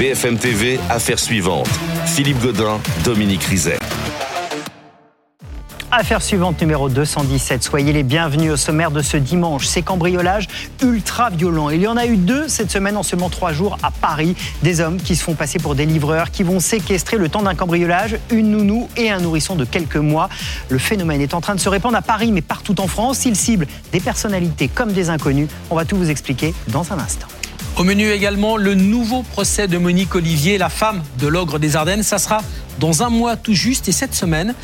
BFM TV, affaire suivante. Philippe Godin, Dominique Rizet. Affaire suivante numéro 217. Soyez les bienvenus au sommaire de ce dimanche. Ces cambriolages ultra violents. Il y en a eu deux cette semaine en seulement trois jours à Paris. Des hommes qui se font passer pour des livreurs, qui vont séquestrer le temps d'un cambriolage une nounou et un nourrisson de quelques mois. Le phénomène est en train de se répandre à Paris, mais partout en France. Il cible des personnalités comme des inconnus. On va tout vous expliquer dans un instant. Au menu également, le nouveau procès de Monique Olivier, la femme de l'ogre des Ardennes. Ça sera dans un mois tout juste. Et cette semaine,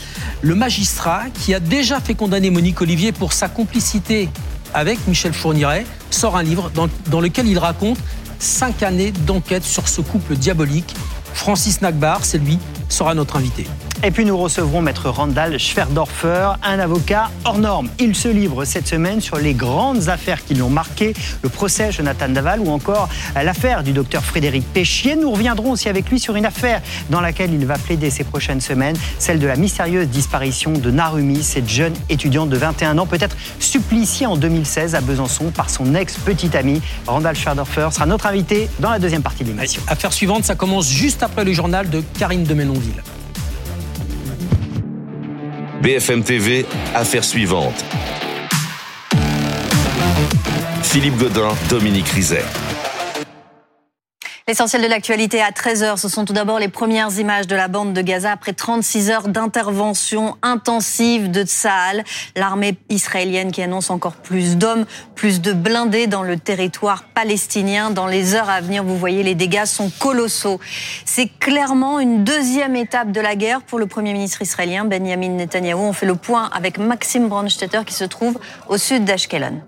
le magistrat qui a déjà fait condamner Monique Olivier pour sa complicité avec Michel Fourniret sort un livre dans, lequel il raconte cinq années d'enquête sur ce couple diabolique. Francis Nagbar, c'est lui, sera notre invité. Et puis nous recevrons maître Randall Schwerdorfer, un avocat hors norme. Il se livre cette semaine sur les grandes affaires qui l'ont marqué, le procès Jonathan Daval ou encore l'affaire du docteur Frédéric Péchier. Nous reviendrons aussi avec lui sur une affaire dans laquelle il va plaider ces prochaines semaines, celle de la mystérieuse disparition de Narumi, cette jeune étudiante de 21 ans, peut-être suppliciée en 2016 à Besançon par son ex-petite amie. Randall Schwerdorfer sera notre invité dans la deuxième partie de l'émission. Affaire suivante, ça commence juste après le journal de Karine de Ménonville. BFM TV, affaire suivante. Philippe Godin, Dominique Rizet. L'essentiel de l'actualité à 13h, ce sont tout d'abord les premières images de la bande de Gaza après 36 heures d'intervention intensive de Tsahal, l'armée israélienne qui annonce encore plus d'hommes, plus de blindés dans le territoire palestinien. Dans les heures à venir, vous voyez, les dégâts sont colossaux. C'est clairement une deuxième étape de la guerre pour le Premier ministre israélien Benjamin Netanyahou. On fait le point avec Maxime Brandstetter qui se trouve au sud d'Ashkelon.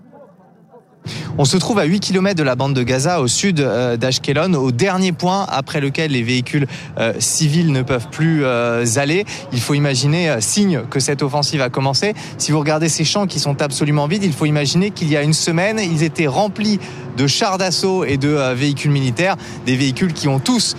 On se trouve à 8 km de la bande de Gaza, au sud euh, d'Ashkelon, au dernier point après lequel les véhicules euh, civils ne peuvent plus euh, aller. Il faut imaginer, signe que cette offensive a commencé. Si vous regardez ces champs qui sont absolument vides, il faut imaginer qu'il y a une semaine, ils étaient remplis de chars d'assaut et de véhicules militaires, des véhicules qui ont tous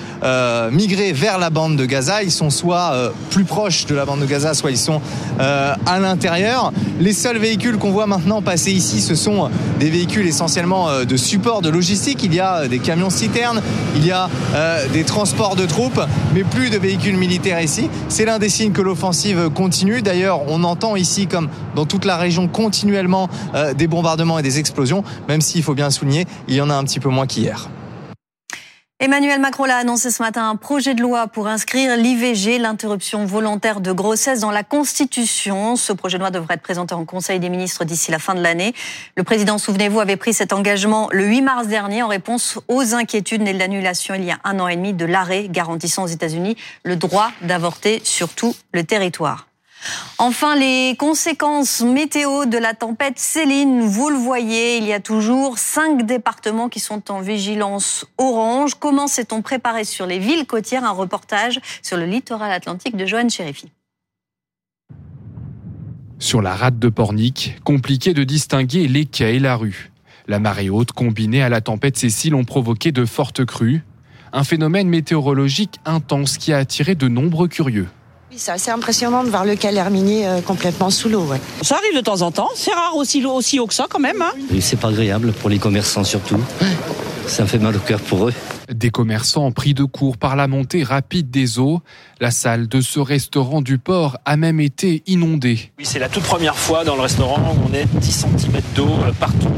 migré vers la bande de Gaza. Ils sont soit plus proches de la bande de Gaza, soit ils sont à l'intérieur. Les seuls véhicules qu'on voit maintenant passer ici, ce sont des véhicules essentiellement euh, de support, de logistique. Il y a euh, des camions citernes, il y a euh, des transports de troupes, mais plus de véhicules militaires ici. C'est l'un des signes que l'offensive continue. D'ailleurs, on entend ici, comme dans toute la région, continuellement des bombardements et des explosions, même s'il faut bien souligner, il y en a un petit peu moins qu'hier. Emmanuel Macron l'a annoncé ce matin un projet de loi pour inscrire l'IVG, l'interruption volontaire de grossesse, dans la Constitution. Ce projet de loi devrait être présenté en Conseil des ministres d'ici la fin de l'année. Le président, souvenez-vous, avait pris cet engagement le 8 mars dernier en réponse aux inquiétudes nées de l'annulation il y a un an et demi de l'arrêt garantissant aux États-Unis le droit d'avorter sur tout le territoire. Enfin, les conséquences météo de la tempête Céline, vous le voyez, il y a toujours cinq départements qui sont en vigilance orange. Comment s'est-on préparé sur les villes côtières? Un reportage sur le littoral atlantique de Joanne Chérifi. Sur la rade de Pornic, compliqué de distinguer les quais et la rue. La marée haute combinée à la tempête Cécile ont provoqué de fortes crues, un phénomène météorologique intense qui a attiré de nombreux curieux. Oui, c'est assez impressionnant de voir le calère minier euh, complètement sous l'eau. Ça arrive de temps en temps. C'est rare aussi, aussi haut que ça quand même. Hein. c'est pas agréable pour les commerçants surtout. Ça fait mal au cœur pour eux. Des commerçants pris de court par la montée rapide des eaux. La salle de ce restaurant du port a même été inondée. Oui, c'est la toute première fois dans le restaurant où on est 10 cm d'eau euh, partout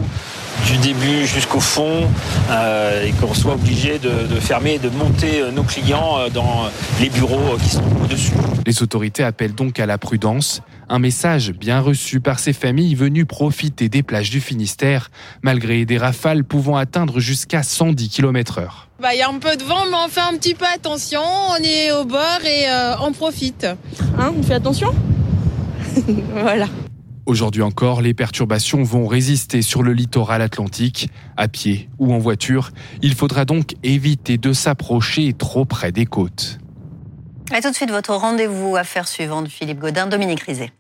du début jusqu'au fond euh, et qu'on soit obligé de, fermer et de monter euh, nos clients euh, dans les bureaux qui sont au-dessus. Les autorités appellent donc à la prudence. Un message bien reçu par ces familles venues profiter des plages du Finistère, malgré des rafales pouvant atteindre jusqu'à 110 km/h. Bah, il y a un peu de vent, mais on fait un petit peu attention. On est au bord et on profite. Hein, on fait attention? Voilà. Aujourd'hui encore, les perturbations vont résister sur le littoral atlantique. À pied ou en voiture, il faudra donc éviter de s'approcher trop près des côtes. Et tout de suite, votre rendez-vous à faire suivante, Philippe Godin, Dominique Rizet.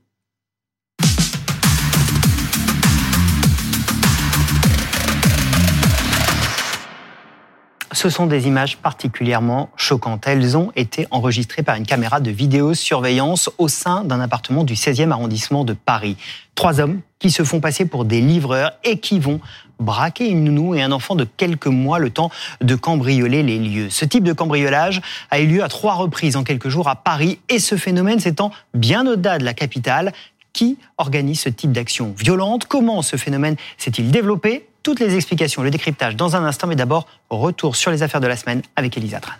Ce sont des images particulièrement choquantes. Elles ont été enregistrées par une caméra de vidéosurveillance au sein d'un appartement du 16e arrondissement de Paris. Trois hommes qui se font passer pour des livreurs et qui vont braquer une nounou et un enfant de quelques mois le temps de cambrioler les lieux. Ce type de cambriolage a eu lieu à trois reprises en quelques jours à Paris et ce phénomène s'étend bien au-delà de la capitale. Qui organise ce type d'action violente? Comment ce phénomène s'est-il développé? Toutes les explications, le décryptage dans un instant, mais d'abord, retour sur les affaires de la semaine avec Elisa Tran.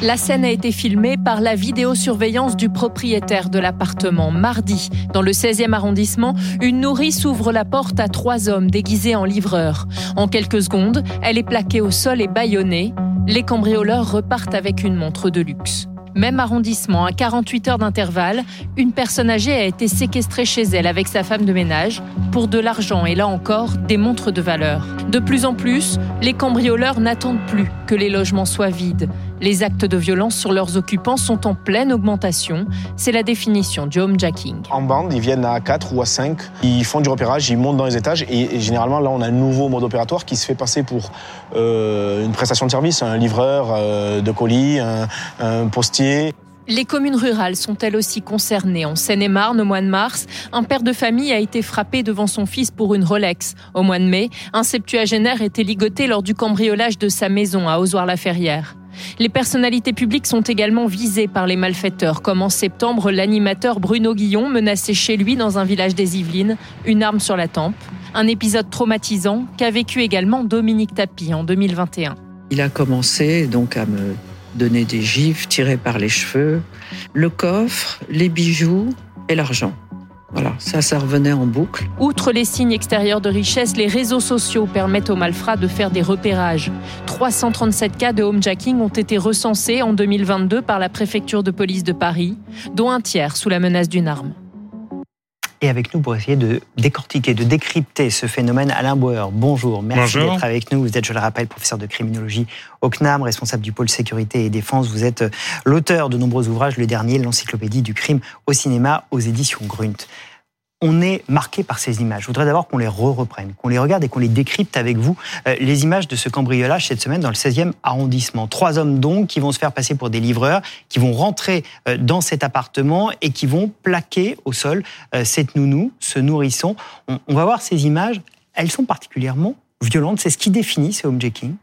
La scène a été filmée par la vidéosurveillance du propriétaire de l'appartement. Mardi, dans le 16e arrondissement, une nourrice ouvre la porte à trois hommes déguisés en livreurs. En quelques secondes, elle est plaquée au sol et bâillonnée. Les cambrioleurs repartent avec une montre de luxe. Même arrondissement, à 48 heures d'intervalle, une personne âgée a été séquestrée chez elle avec sa femme de ménage pour de l'argent et là encore des montres de valeur. De plus en plus, les cambrioleurs n'attendent plus que les logements soient vides. Les actes de violence sur leurs occupants sont en pleine augmentation. C'est la définition du homejacking. En bande, ils viennent à 4 ou à 5. Ils font du repérage, ils montent dans les étages. Et, généralement, là, on a un nouveau mode opératoire qui se fait passer pour euh, une prestation de service, un livreur euh, de colis, un, un postier. Les communes rurales sont elles aussi concernées. En Seine-et-Marne, au mois de mars, un père de famille a été frappé devant son fils pour une Rolex. Au mois de mai, un septuagénaire était ligoté lors du cambriolage de sa maison à Ozoir-la-Ferrière. Les personnalités publiques sont également visées par les malfaiteurs, comme en septembre l'animateur Bruno Guillon menacé chez lui dans un village des Yvelines, une arme sur la tempe. Un épisode traumatisant qu'a vécu également Dominique Tapie en 2021. Il a commencé donc à me donner des gifs tirés par les cheveux, le coffre, les bijoux et l'argent. Voilà, ça, ça revenait en boucle. Outre les signes extérieurs de richesse, les réseaux sociaux permettent aux malfrats de faire des repérages. 337 cas de homejacking ont été recensés en 2022 par la préfecture de police de Paris, dont un tiers sous la menace d'une arme et avec nous pour essayer de décortiquer, de décrypter ce phénomène. Alain Bauer, bonjour, merci d'être avec nous. Vous êtes, je le rappelle, professeur de criminologie au CNAM, responsable du pôle sécurité et défense. Vous êtes euh, l'auteur de nombreux ouvrages, le dernier, l'encyclopédie du crime au cinéma aux éditions Grunt on est marqué par ces images. Je voudrais d'abord qu'on les re-reprenne, qu'on les regarde et qu'on les décrypte avec vous. Euh, les images de ce cambriolage cette semaine dans le 16e arrondissement. Trois hommes donc qui vont se faire passer pour des livreurs, qui vont rentrer euh, dans cet appartement et qui vont plaquer au sol euh, cette nounou, ce nourrisson. On, va voir ces images. Elles sont particulièrement violentes. C'est ce qui définit ce homejacking.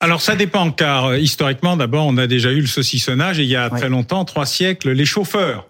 Alors ça dépend, car historiquement, d'abord, on a déjà eu le saucissonnage et il y a très longtemps, trois siècles, les chauffeurs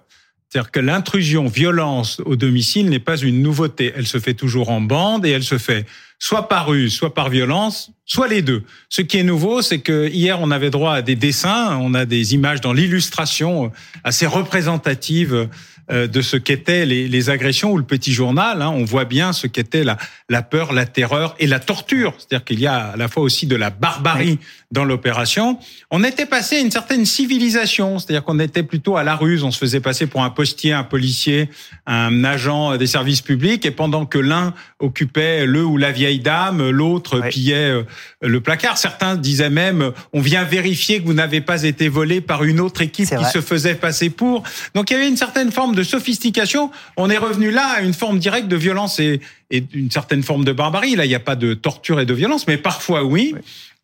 c'est-à-dire que l'intrusion violence au domicile n'est pas une nouveauté. Elle se fait toujours en bande et elle se fait soit par ruse, soit par violence, soit les deux. Ce qui est nouveau, c'est que hier on avait droit à des dessins, on a des images dans l'illustration assez représentatives euh, de ce qu'étaient les, agressions ou le petit journal. Hein, on voit bien ce qu'était la, la peur, la terreur et la torture. C'est-à-dire qu'il y a à la fois aussi de la barbarie dans l'opération. On était passé à une certaine civilisation, c'est-à-dire qu'on était plutôt à la ruse. On se faisait passer pour un postier, un policier, un agent des services publics, et pendant que l'un occupait le ou la vieille dame, l'autre pillait euh, le placard. Certains disaient même on vient vérifier que vous n'avez pas été volé par une autre équipe qui se faisait passer pour. Donc il y avait une certaine forme de sophistication. On est revenu là à une forme directe de violence et, et une certaine forme de barbarie. Là, il n'y a pas de torture et de violence, mais parfois oui.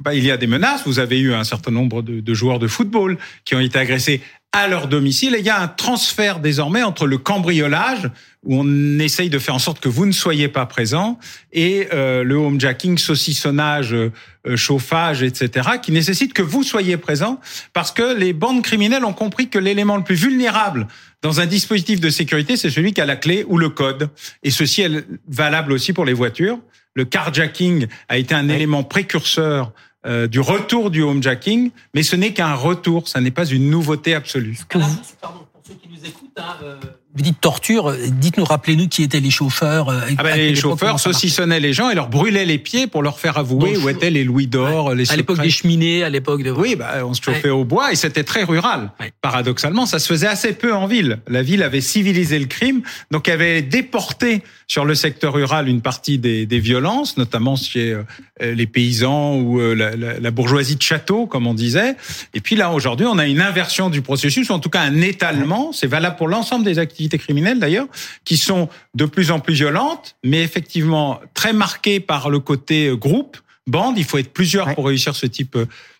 Bah, il y a des menaces. Vous avez eu un certain nombre de, de, joueurs de football qui ont été agressés à leur domicile. Et il y a un transfert désormais entre le cambriolage, où on essaye de faire en sorte que vous ne soyez pas présent, et euh, le homejacking, saucissonnage, euh, chauffage, etc., qui nécessite que vous soyez présent, parce que les bandes criminelles ont compris que l'élément le plus vulnérable dans un dispositif de sécurité, c'est celui qui a la clé ou le code. Et ceci est valable aussi pour les voitures. Le carjacking a été un élément précurseur euh, du retour du homejacking, mais ce n'est qu'un retour, ça n'est pas une nouveauté absolue. Pardon, pour ceux qui nous écoutent, hein, euh, vous dites torture, dites-nous, rappelez-nous qui étaient les chauffeurs. Euh, ah ben, les chauffeurs saucissonnaient les gens et leur brûlaient les pieds pour leur faire avouer où étaient les louis d'or, les À l'époque des cheminées, à l'époque de... Oui, bah, on se chauffait au bois et c'était très rural. Paradoxalement, ça se faisait assez peu en ville. La ville avait civilisé le crime, donc avait déporté sur le secteur rural une partie des, des violences, notamment chez euh, les paysans ou euh, la, la, la, bourgeoisie de château, comme on disait. Et puis là, aujourd'hui, on a une inversion du processus, ou en tout cas un étalement. C'est valable pour l'ensemble des activités criminelles, d'ailleurs, qui sont de plus en plus violentes, mais effectivement très marquées par le côté euh, groupe, bande. Il faut être plusieurs pour réussir ce type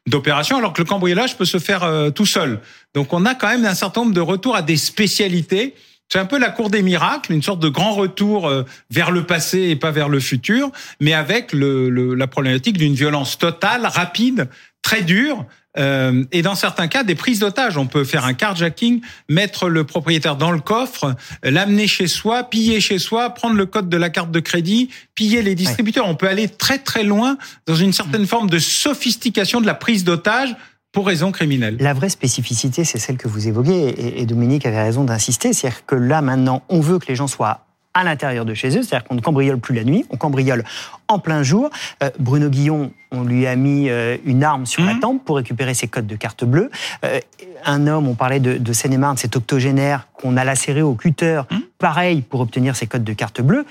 d'opération, alors que le cambriolage peut se faire tout seul. Donc on a quand même un certain nombre de retours à des spécialités C'est un peu la cour des miracles, une sorte de grand retour euh, vers le passé et pas vers le futur, mais avec le, la problématique d'une violence totale, rapide, très dure, euh, et dans certains cas, des prises d'otages. On peut faire un carjacking, mettre le propriétaire dans le coffre, l'amener chez soi, piller chez soi, prendre le code de la carte de crédit, piller les distributeurs. On peut aller très très loin dans une certaine forme de sophistication de la prise d'otages pour raison criminelle. La vraie spécificité, c'est celle que vous évoquez, et Dominique avait raison d'insister, c'est-à-dire que là maintenant, on veut que les gens soient à l'intérieur de chez eux, c'est-à-dire qu'on ne cambriole plus la nuit, on cambriole en plein jour. Euh, Bruno Guillon, on lui a mis euh, une arme sur la mhm. tempe pour récupérer ses codes de carte bleue. Euh, un homme, on parlait de, de Seine-et-Marne, cet octogénaire qu'on a lacéré au cutter, mhm. pareil pour obtenir ses codes de carte bleue.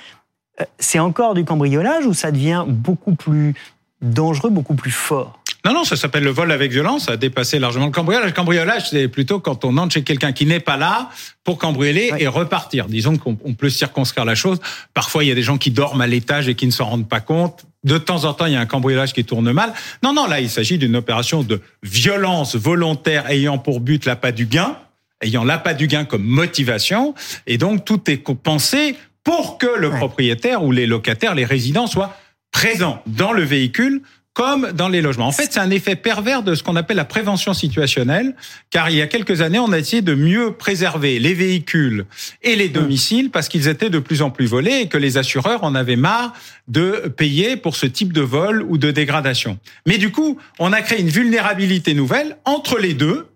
c'est encore du cambriolage ou ça devient beaucoup plus dangereux, beaucoup plus fort? Non, non, ça s'appelle le vol avec violence, ça a dépassé largement le cambriolage. Le cambriolage, c'est plutôt quand on entre chez quelqu'un qui n'est pas là pour cambrioler et repartir. Disons qu'on peut circonscrire la chose. Parfois, il y a des gens qui dorment à l'étage et qui ne s'en rendent pas compte. De temps en temps, il y a un cambriolage qui tourne mal. Non, non, là, il s'agit d'une opération de violence volontaire ayant pour but l'appât du gain, ayant l'appât du gain comme motivation. Et donc, tout est pensé pour que le propriétaire ou les locataires, les résidents soient présents dans le véhicule comme dans les logements. En fait, c'est un effet pervers de ce qu'on appelle la prévention situationnelle, car il y a quelques années, on a essayé de mieux préserver les véhicules et les domiciles parce qu'ils étaient de plus en plus volés et que les assureurs en avaient marre de payer pour ce type de vol ou de dégradation. Mais du coup, on a créé une vulnérabilité nouvelle entre les deux,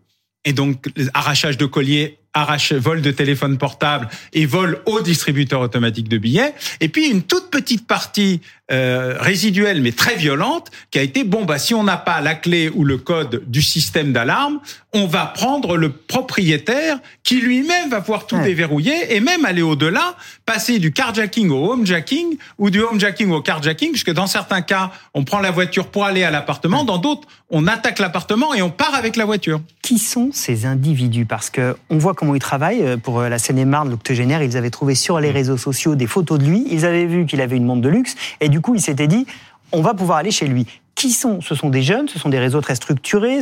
et donc arrachage de colliers arrache, vol de téléphone portable et vol au distributeur automatique de billets. Et puis une toute petite partie euh, résiduelle mais très violente qui a été bon bah si on n'a pas la clé ou le code du système d'alarme, on va prendre le propriétaire qui lui-même va pouvoir tout déverrouiller et même aller au-delà, passer du carjacking au homejacking ou du homejacking au carjacking puisque dans certains cas, on prend la voiture pour aller à l'appartement, dans d'autres, on attaque l'appartement et on part avec la voiture. Qui sont ces individus? Parce que on voit comment il travaille. Euh, pour euh, la Seine-et-Marne, l'octogénaire, ils avaient trouvé sur les mm. réseaux sociaux des photos de lui. Ils avaient vu qu'il avait une montre de luxe. Et du coup, ils s'étaient dit, on va pouvoir aller chez lui. Qui sont? Ce sont des jeunes, ce sont des réseaux très structurés.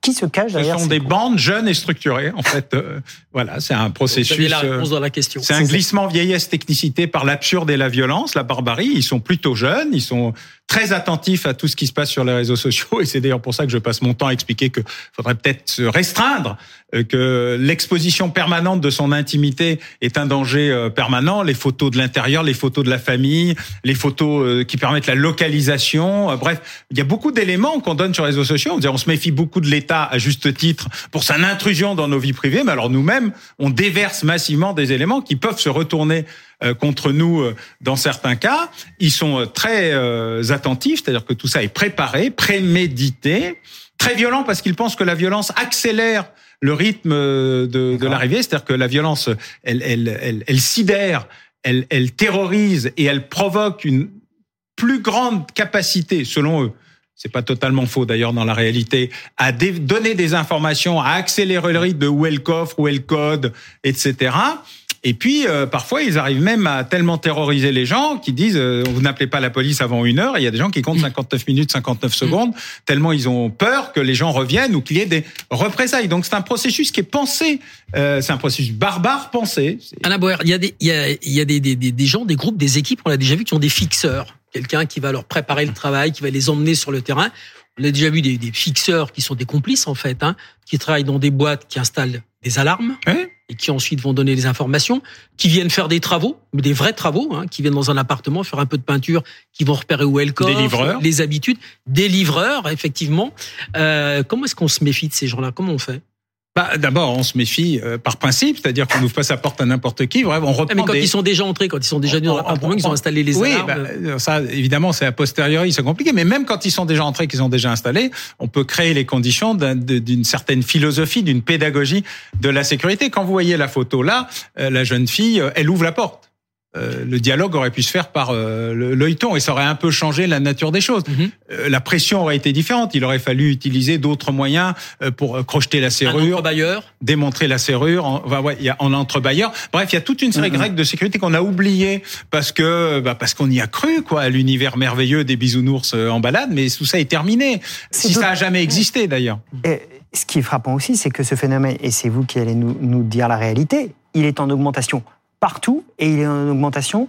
Qui se cache derrière Ce sont des bandes jeunes et structurées. En fait, euh, voilà, c'est un processus. la réponse dans la question. C'est un glissement vieillesse technicité par l'absurde et la violence, la barbarie. Ils sont plutôt jeunes, ils sont très attentif à tout ce qui se passe sur les réseaux sociaux et c'est d'ailleurs pour ça que je passe mon temps à expliquer que faudrait peut-être se restreindre, euh, que l'exposition permanente de son intimité est un danger euh, permanent. Les photos de l'intérieur, les photos de la famille, les photos euh, qui permettent la localisation. Bref, il y a beaucoup d'éléments qu'on donne sur les réseaux sociaux. On se méfie beaucoup de l'État à juste titre pour son intrusion dans nos vies privées, mais alors nous-mêmes, on déverse massivement des éléments qui peuvent se retourner contre nous euh, dans certains cas. Ils sont euh, très attentifs, c'est-à-dire que tout ça est préparé, prémédité, très violent parce qu'ils pensent que la violence accélère le rythme de, de l'arrivée, c'est-à-dire que la violence, elle, elle, elle, elle sidère, elle, elle terrorise et elle provoque une plus grande capacité, selon eux, c'est pas totalement faux d'ailleurs dans la réalité, à donner des informations, à accélérer le rythme de où est le coffre, où est le code, etc. Et puis, euh, parfois, ils arrivent même à tellement terroriser les gens qu'ils disent euh, vous n'appelez pas la police avant une heure. Et il y a des gens qui comptent 59 mm. minutes, 59 secondes, mm. tellement ils ont peur que les gens reviennent ou qu'il y ait des représailles. Donc, c'est un processus qui est pensé. Euh, c'est un processus barbare pensé. Anna Boer, il y a, des, il y a, il y a des, des, des gens, des groupes, des équipes, on l'a déjà vu, qui ont des fixeurs. Quelqu'un qui va leur préparer le travail, qui va les emmener sur le terrain. On a déjà vu des, des fixeurs qui sont des complices, en fait, hein, qui travaillent dans des boîtes qui installent des alarmes et qui ensuite vont donner des informations, qui viennent faire des travaux, mais des vrais travaux, hein, qui viennent dans un appartement faire un peu de peinture, qui vont repérer où est le corps, des livreurs. les habitudes, des livreurs effectivement. Euh, comment est-ce qu'on se méfie de ces gens-là? Comment on fait? Bah, D'abord, on se méfie euh, par principe, c'est-à-dire qu'on n'ouvre pas sa porte à n'importe qui. Bref, on reprend ah, mais quand ils sont déjà entrés, quand ils sont déjà dans l'appartement, ils ont installé les oui, alarmes. Bah, euh, ça, évidemment, c'est a posteriori, c'est compliqué. Mais même quand ils sont déjà entrés, qu'ils ont déjà installé, on peut créer les conditions d'une certaine philosophie, d'une pédagogie de la sécurité. Quand vous voyez la photo là, euh, la jeune fille, elle ouvre la porte. Euh, le dialogue aurait pu se faire par euh, l'œilleton et ça aurait un peu changé la nature des choses. Mhm. Euh, la pression aurait été différente. Il aurait fallu utiliser d'autres moyens pour crocheter la serrure, démontrer la serrure en, ouais, y a, en. Bref, il y a toute une série de mhm. règles de sécurité qu'on a oubliées parce que bah, parce qu'on y a cru quoi, à l'univers merveilleux des bisounours en balade. Mais tout ça est terminé. Si ça a jamais existé d'ailleurs. Ce qui est frappant aussi, c'est que ce phénomène, et c'est vous qui allez nous, nous dire la réalité, il est en augmentation partout et il est en augmentation,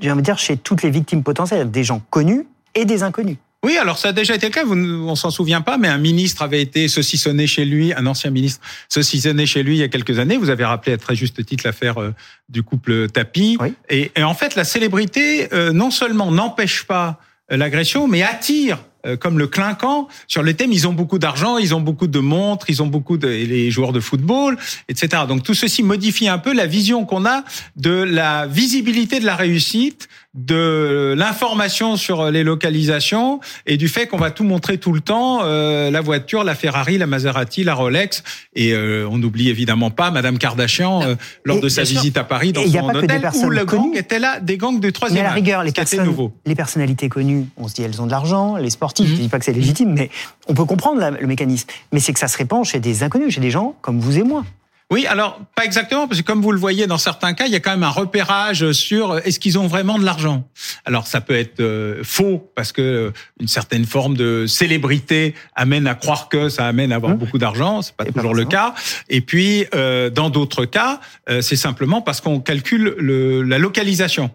j'ai envie de dire, chez toutes les victimes potentielles, des gens connus et des inconnus. Oui, alors ça a déjà été le cas, vous, on s'en souvient pas, mais un ministre avait été saucissonné chez lui, un ancien ministre saucissonné chez lui il y a quelques années. Vous avez rappelé à très juste titre l'affaire euh, du couple Tapi. Et, en fait, la célébrité, euh, non seulement n'empêche pas euh, l'agression, mais attire comme le clinquant sur les thèmes. Ils ont beaucoup d'argent, ils ont beaucoup de montres, ils ont beaucoup de les joueurs de football, etc. Donc tout ceci modifie un peu la vision qu'on a de la visibilité de la réussite, de l'information sur les localisations et du fait qu'on va tout montrer tout le temps, euh, la voiture, la Ferrari, la Maserati, la Rolex. Et euh, on n'oublie évidemment pas Madame Kardashian euh, lors de sa visite à Paris dans son hôtel où le gang était là, des gangs de troisième Mais à la rigueur, les, personnes, les personnalités connues, on se dit elles ont de l'argent, les sportifs, je mhm. dis pas que c'est légitime, mais on peut comprendre le mécanisme. Mais c'est que ça se répand chez des inconnus, chez des gens comme vous et moi. Oui, alors pas exactement, parce que comme vous le voyez dans certains cas, il y a quand même un repérage sur euh, est-ce qu'ils ont vraiment de l'argent? Alors ça peut être euh, faux parce que euh, une certaine forme de célébrité amène à croire que ça amène à avoir beaucoup d'argent, c'est pas toujours le cas. Et puis dans d'autres cas, c'est simplement parce qu'on calcule le, la localisation.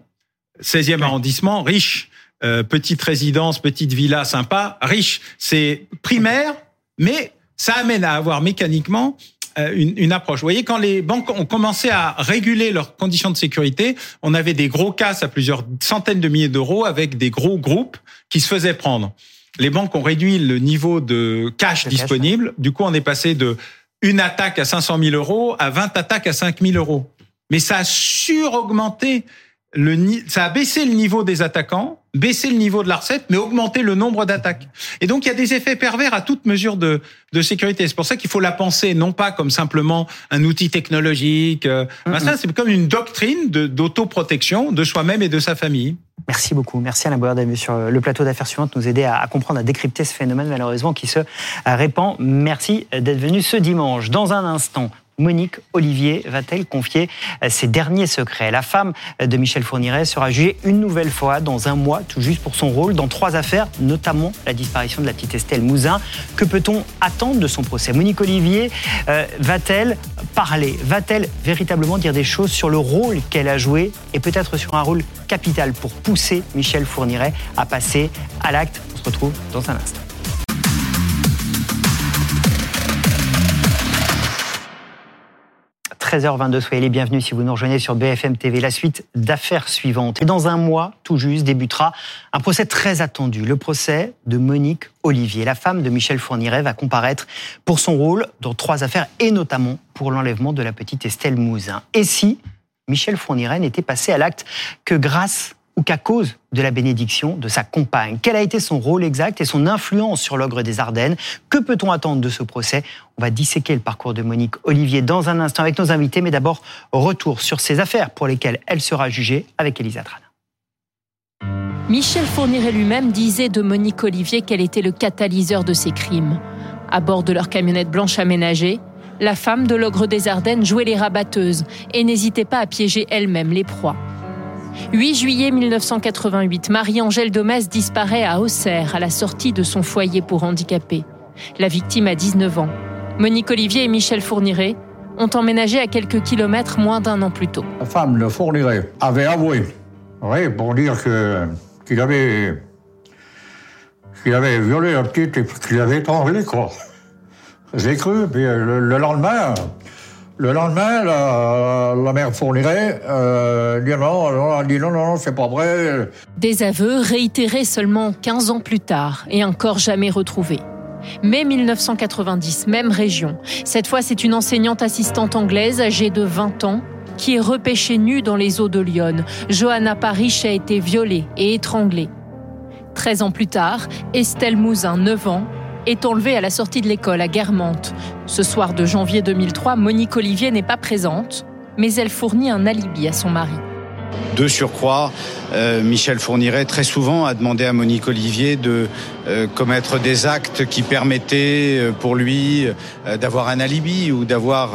16e arrondissement, riche. petite résidence, petite villa sympa, riche. C'est primaire, mais ça amène à avoir mécaniquement euh, une, une, approche. Vous voyez, quand les banques ont commencé à réguler leurs conditions de sécurité, on avait des gros cas à plusieurs centaines de milliers d'euros avec des gros groupes qui se faisaient prendre. Les banques ont réduit le niveau de cash disponible. Du coup, on est passé de une attaque à 500 000 euros à 20 attaques à 5 000 euros. Mais ça a suraugmenté le, ça a baissé le niveau des attaquants, baissé le niveau de la recette, mais augmenté le nombre d'attaques. Et donc il y a des effets pervers à toute mesure de, de sécurité. C'est pour ça qu'il faut la penser non pas comme simplement un outil technologique. Euh, ça c'est comme une doctrine d'autoprotection de, soi-même et de sa famille. Merci beaucoup. Merci Alain Boyer d'être sur le plateau d'affaires suivantes, nous aider à, comprendre, à décrypter ce phénomène malheureusement qui se répand. Merci d'être venu ce dimanche. Dans un instant, Monique Olivier va-t-elle confier euh, ses derniers secrets? La femme de Michel Fourniret sera jugée une nouvelle fois dans un mois, tout juste pour son rôle dans trois affaires, notamment la disparition de la petite Estelle Mouzin. Que peut-on attendre de son procès? Monique Olivier euh, va-t-elle parler? Va-t-elle véritablement dire des choses sur le rôle qu'elle a joué et peut-être sur un rôle capital pour pousser Michel Fourniret à passer à l'acte? On se retrouve dans un instant. 13h22, soyez les bienvenus si vous nous rejoignez sur BFM TV. La suite d'affaires suivantes. Et dans un mois, tout juste, débutera un procès très attendu, le procès de Monique Olivier. La femme de Michel Fourniret va comparaître pour son rôle dans trois affaires et notamment pour l'enlèvement de la petite Estelle Mouzin. Et si Michel Fourniret n'était passé à l'acte que grâce qu'à cause de la bénédiction de sa compagne. Quel a été son rôle exact et son influence sur l'ogre des Ardennes? Que peut-on attendre de ce procès? On va disséquer le parcours de Monique Olivier dans un instant avec nos invités, mais d'abord retour sur ces affaires pour lesquelles elle sera jugée avec Elisa Trana. Michel Fourniret lui-même disait de Monique Olivier qu'elle était le catalyseur de ses crimes. À bord de leur camionnette blanche aménagée, la femme de l'ogre des Ardennes jouait les rabatteuses et n'hésitait pas à piéger elle-même les proies. 8 juillet 1988, Marie-Angèle Domès disparaît à Auxerre à la sortie de son foyer pour handicapés. La victime a 19 ans. Monique Olivier et Michel Fourniret ont emménagé à quelques kilomètres moins d'un an plus tôt. La femme, le Fourniret, avait avoué, oui, pour dire qu'il avait qu'il avait violé la petite et qu'il avait étranglé, quoi. J'ai cru, puis le lendemain, le lendemain, la, mère Fourniret euh, dit non, dit non, non, c'est pas vrai. Des aveux réitérés seulement 15 ans plus tard et encore jamais retrouvés. Mai 1990, même région. Cette fois, c'est une enseignante assistante anglaise âgée de 20 ans qui est repêchée nue dans les eaux de Lyon. Johanna Parich a été violée et étranglée. 13 ans plus tard, Estelle Mouzin, 9 ans, est enlevée à la sortie de l'école à Guermantes. Ce soir de janvier 2003, Monique Olivier n'est pas présente, mais elle fournit un alibi à son mari. De surcroît, euh, Michel Fourniret très souvent a demandé à Monique Olivier de commettre des actes qui permettaient euh, pour lui d'avoir un alibi ou d'avoir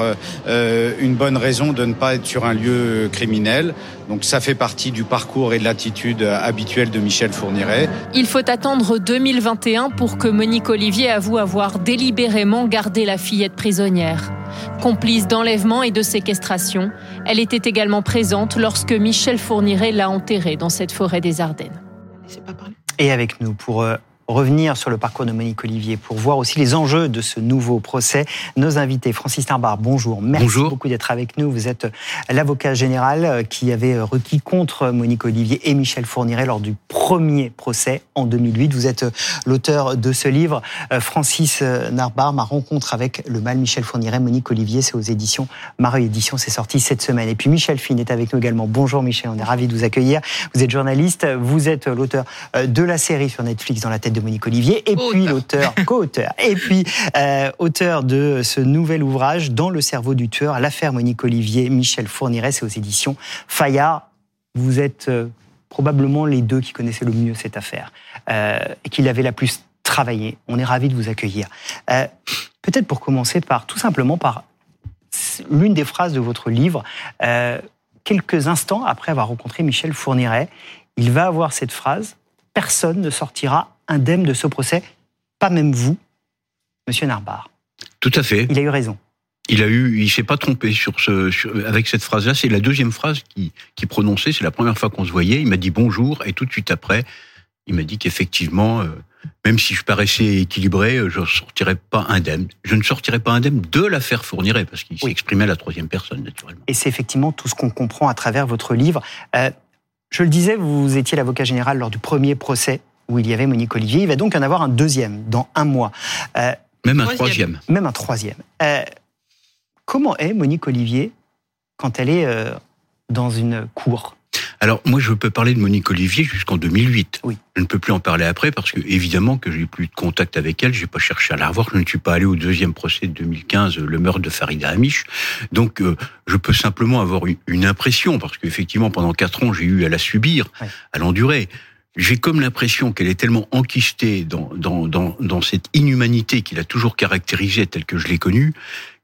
une bonne raison de ne pas être sur un lieu criminel. Donc ça fait partie du parcours et de l'attitude habituelle de Michel Fourniret. Il faut attendre 2021 pour que Monique Olivier avoue avoir délibérément gardé la fillette prisonnière. Complice d'enlèvement et de séquestration, elle était également présente lorsque Michel Fourniret l'a enterrée dans cette forêt des Ardennes. Et avec nous pour euh, revenir sur le parcours de Monique Olivier pour voir aussi les enjeux de ce nouveau procès. Nos invités, Francis Tarbar, bonjour. Merci beaucoup d'être avec nous. Vous êtes l'avocat général qui avait requis contre Monique Olivier et Michel Fourniret lors du premier procès en 2008. Vous êtes l'auteur de ce livre, Francis Narbar, ma rencontre avec le mal Michel Fourniret, Monique Olivier, c'est aux éditions Mareuil Éditions, c'est sorti cette semaine. Et puis Michel Fine est avec nous également. Bonjour Michel, on est ravi de vous accueillir. Vous êtes journaliste, vous êtes l'auteur de la série sur Netflix dans la tête de Monique Olivier, et puis l'auteur, co-auteur, et puis euh, auteur de ce nouvel ouvrage, Dans le cerveau du tueur, l'affaire Monique Olivier, Michel Fourniret, c'est aux éditions Fayard. Vous êtes euh, probablement les deux qui connaissaient le mieux cette affaire, euh, et qui l'avaient la plus travaillée. On est ravis de vous accueillir. Euh, Peut-être pour commencer par, tout simplement par l'une des phrases de votre livre, euh, quelques instants après avoir rencontré Michel Fourniret, il va avoir cette phrase personne ne sortira indemne de ce procès, pas même vous, Monsieur Narbar. Tout à fait. Il a eu raison. Il a eu, il s'est pas trompé sur ce, sur- avec cette phrase-là. C'est la deuxième phrase qu'il qui prononçait. C'est la première fois qu'on se voyait. Il m'a dit bonjour et tout de suite après, il m'a dit qu'effectivement, euh, même si je paraissais équilibré, euh, je ne sortirais pas indemne. Je ne sortirais pas indemne de l'affaire Fourniret parce qu'il s'exprimait à la troisième personne, naturellement. Et c'est effectivement tout ce qu'on comprend à travers votre livre. Euh, je le disais, vous étiez l'avocat général lors du premier procès où il y avait Monique Olivier. Il va donc y en avoir un deuxième dans un mois. Euh, Même un troisième. Même un troisième. Euh, comment est Monique Olivier quand elle est euh, dans une cour? Alors moi, je peux parler de Monique Olivier jusqu'en 2008. Je ne peux plus en parler après parce que évidemment que j'ai plus de contact avec elle. J'ai pas cherché à la revoir. Je ne suis pas allé au deuxième procès de 2015, le meurtre de Farida Amish. Donc, euh, je peux simplement avoir une, impression parce qu'effectivement, pendant quatre ans, j'ai eu à la subir, à l'endurer. J'ai comme l'impression qu'elle est tellement enquistée dans, dans, dans, dans cette inhumanité qu'il a toujours caractérisée telle que je l'ai connue,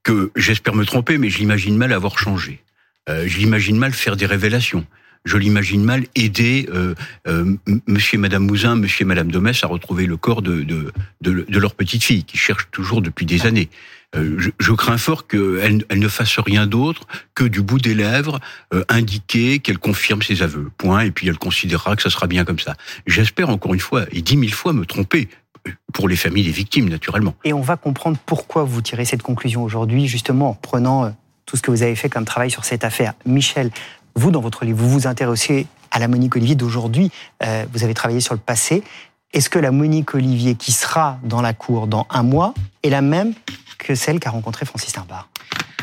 que j'espère me tromper, mais je l'imagine mal avoir changé. Euh, je l'imagine mal faire des révélations. Je l'imagine mal aider euh, euh, Monsieur et Madame Mouzin, Monsieur et Madame Domès à retrouver le corps de, de, de, leur petite fille, qui cherche toujours depuis des années. Euh, je, je crains fort qu'elle elle ne fasse rien d'autre que du bout des lèvres euh, indiquer qu'elle confirme ses aveux. Point. Et puis elle considérera que ça sera bien comme ça. J'espère encore une fois et dix mille fois me tromper pour les familles des victimes, naturellement. Et on va comprendre pourquoi vous tirez cette conclusion aujourd'hui, justement en prenant euh, tout ce que vous avez fait comme travail sur cette affaire. Michel, vous, dans votre livre, vous vous intéressez à la Monique Olivier d'aujourd'hui. Euh, vous avez travaillé sur le passé. Est-ce que la Monique Olivier qui sera dans la cour dans un mois est la même que celle qu'a rencontrée Francis Timbar